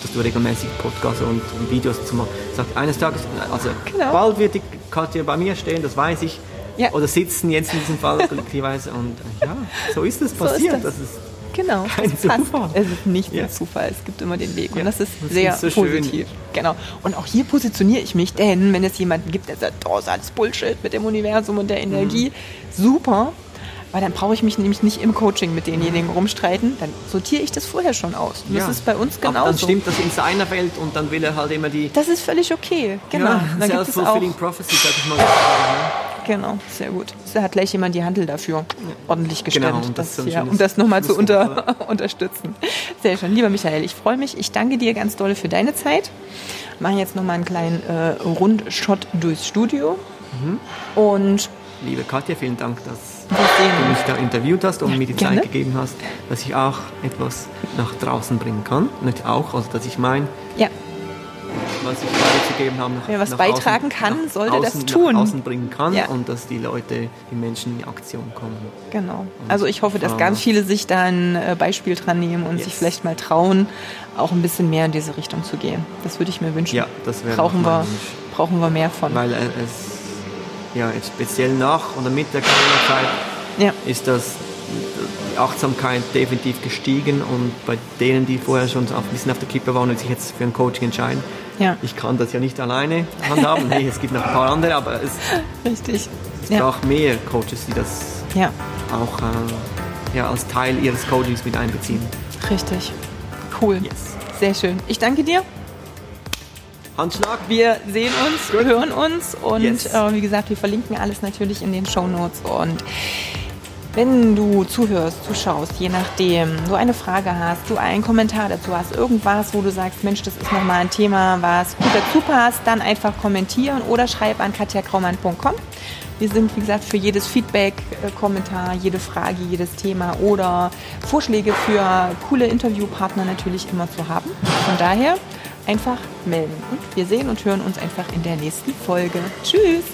dass du regelmäßig Podcasts und Videos zu machen. Sagt eines Tages, also genau. bald wird die Katja bei mir stehen, das weiß ich. Ja. Oder sitzen jetzt in diesem Fall kollektiverweise. Und äh, ja, so ist es passiert. So ist das. das ist Genau, Kein das. Zufall. Es ist nicht ja. Zufall, es gibt immer den Weg und das ist das sehr ist so positiv. Schön. Genau. Und auch hier positioniere ich mich, denn wenn es jemanden gibt, der sagt, oh, ist alles Bullshit mit dem Universum und der Energie, mhm. super, weil dann brauche ich mich nämlich nicht im Coaching mit denjenigen rumstreiten, dann sortiere ich das vorher schon aus. Und ja. das ist bei uns genauso. Dann stimmt das in seiner Welt und dann will er halt immer die... Das ist völlig okay, genau. Ja, Self-fulfilling prophecy, sag ich mal. Genau, sehr gut. Da hat gleich jemand die Handel dafür ordentlich gestellt, genau, um das, das, ja, um das nochmal zu unter, <laughs> unterstützen. Sehr schön. Lieber Michael, ich freue mich. Ich danke dir ganz doll für deine Zeit. Machen jetzt nochmal einen kleinen äh, Rundshot durchs Studio. Mhm. Und Liebe Katja, vielen Dank, dass du mich da interviewt hast und ja, mir die gerne. Zeit gegeben hast, dass ich auch etwas nach draußen bringen kann. Nicht auch, also dass ich mein ja was ich weiterzugeben habe, nach, Wer was nach beitragen außen, kann, sollte außen, das tun. Nach außen bringen kann ja. und dass die Leute, die Menschen in Aktion kommen. Genau. Also ich hoffe, dass ganz viele sich da ein äh, Beispiel dran nehmen und yes. sich vielleicht mal trauen, auch ein bisschen mehr in diese Richtung zu gehen. Das würde ich mir wünschen. Ja, das wäre brauchen wir, brauchen wir mehr von. Weil es ja jetzt speziell nach oder mit der Corona-Zeit ja. ist das die Achtsamkeit definitiv gestiegen und bei denen, die vorher schon ein bisschen auf der Kippe waren und sich jetzt für ein Coaching entscheiden, ja. Ich kann das ja nicht alleine handhaben. hey, es gibt noch ein paar andere, aber es, Richtig. es ja. auch mehr Coaches, die das ja. auch äh, ja, als Teil ihres Coachings mit einbeziehen. Richtig. Cool. Yes. Sehr schön. Ich danke dir. Handschlag. Wir sehen uns, Good. hören uns und yes. äh, wie gesagt, wir verlinken alles natürlich in den Show Notes und wenn du zuhörst, zuschaust, je nachdem, du eine Frage hast, du einen Kommentar dazu hast, irgendwas, wo du sagst, Mensch, das ist nochmal ein Thema, was gut dazu passt, dann einfach kommentieren oder schreib an katjakraumann.com. Wir sind, wie gesagt, für jedes Feedback, äh, Kommentar, jede Frage, jedes Thema oder Vorschläge für coole Interviewpartner natürlich immer zu haben. Von daher einfach melden. Und wir sehen und hören uns einfach in der nächsten Folge. Tschüss!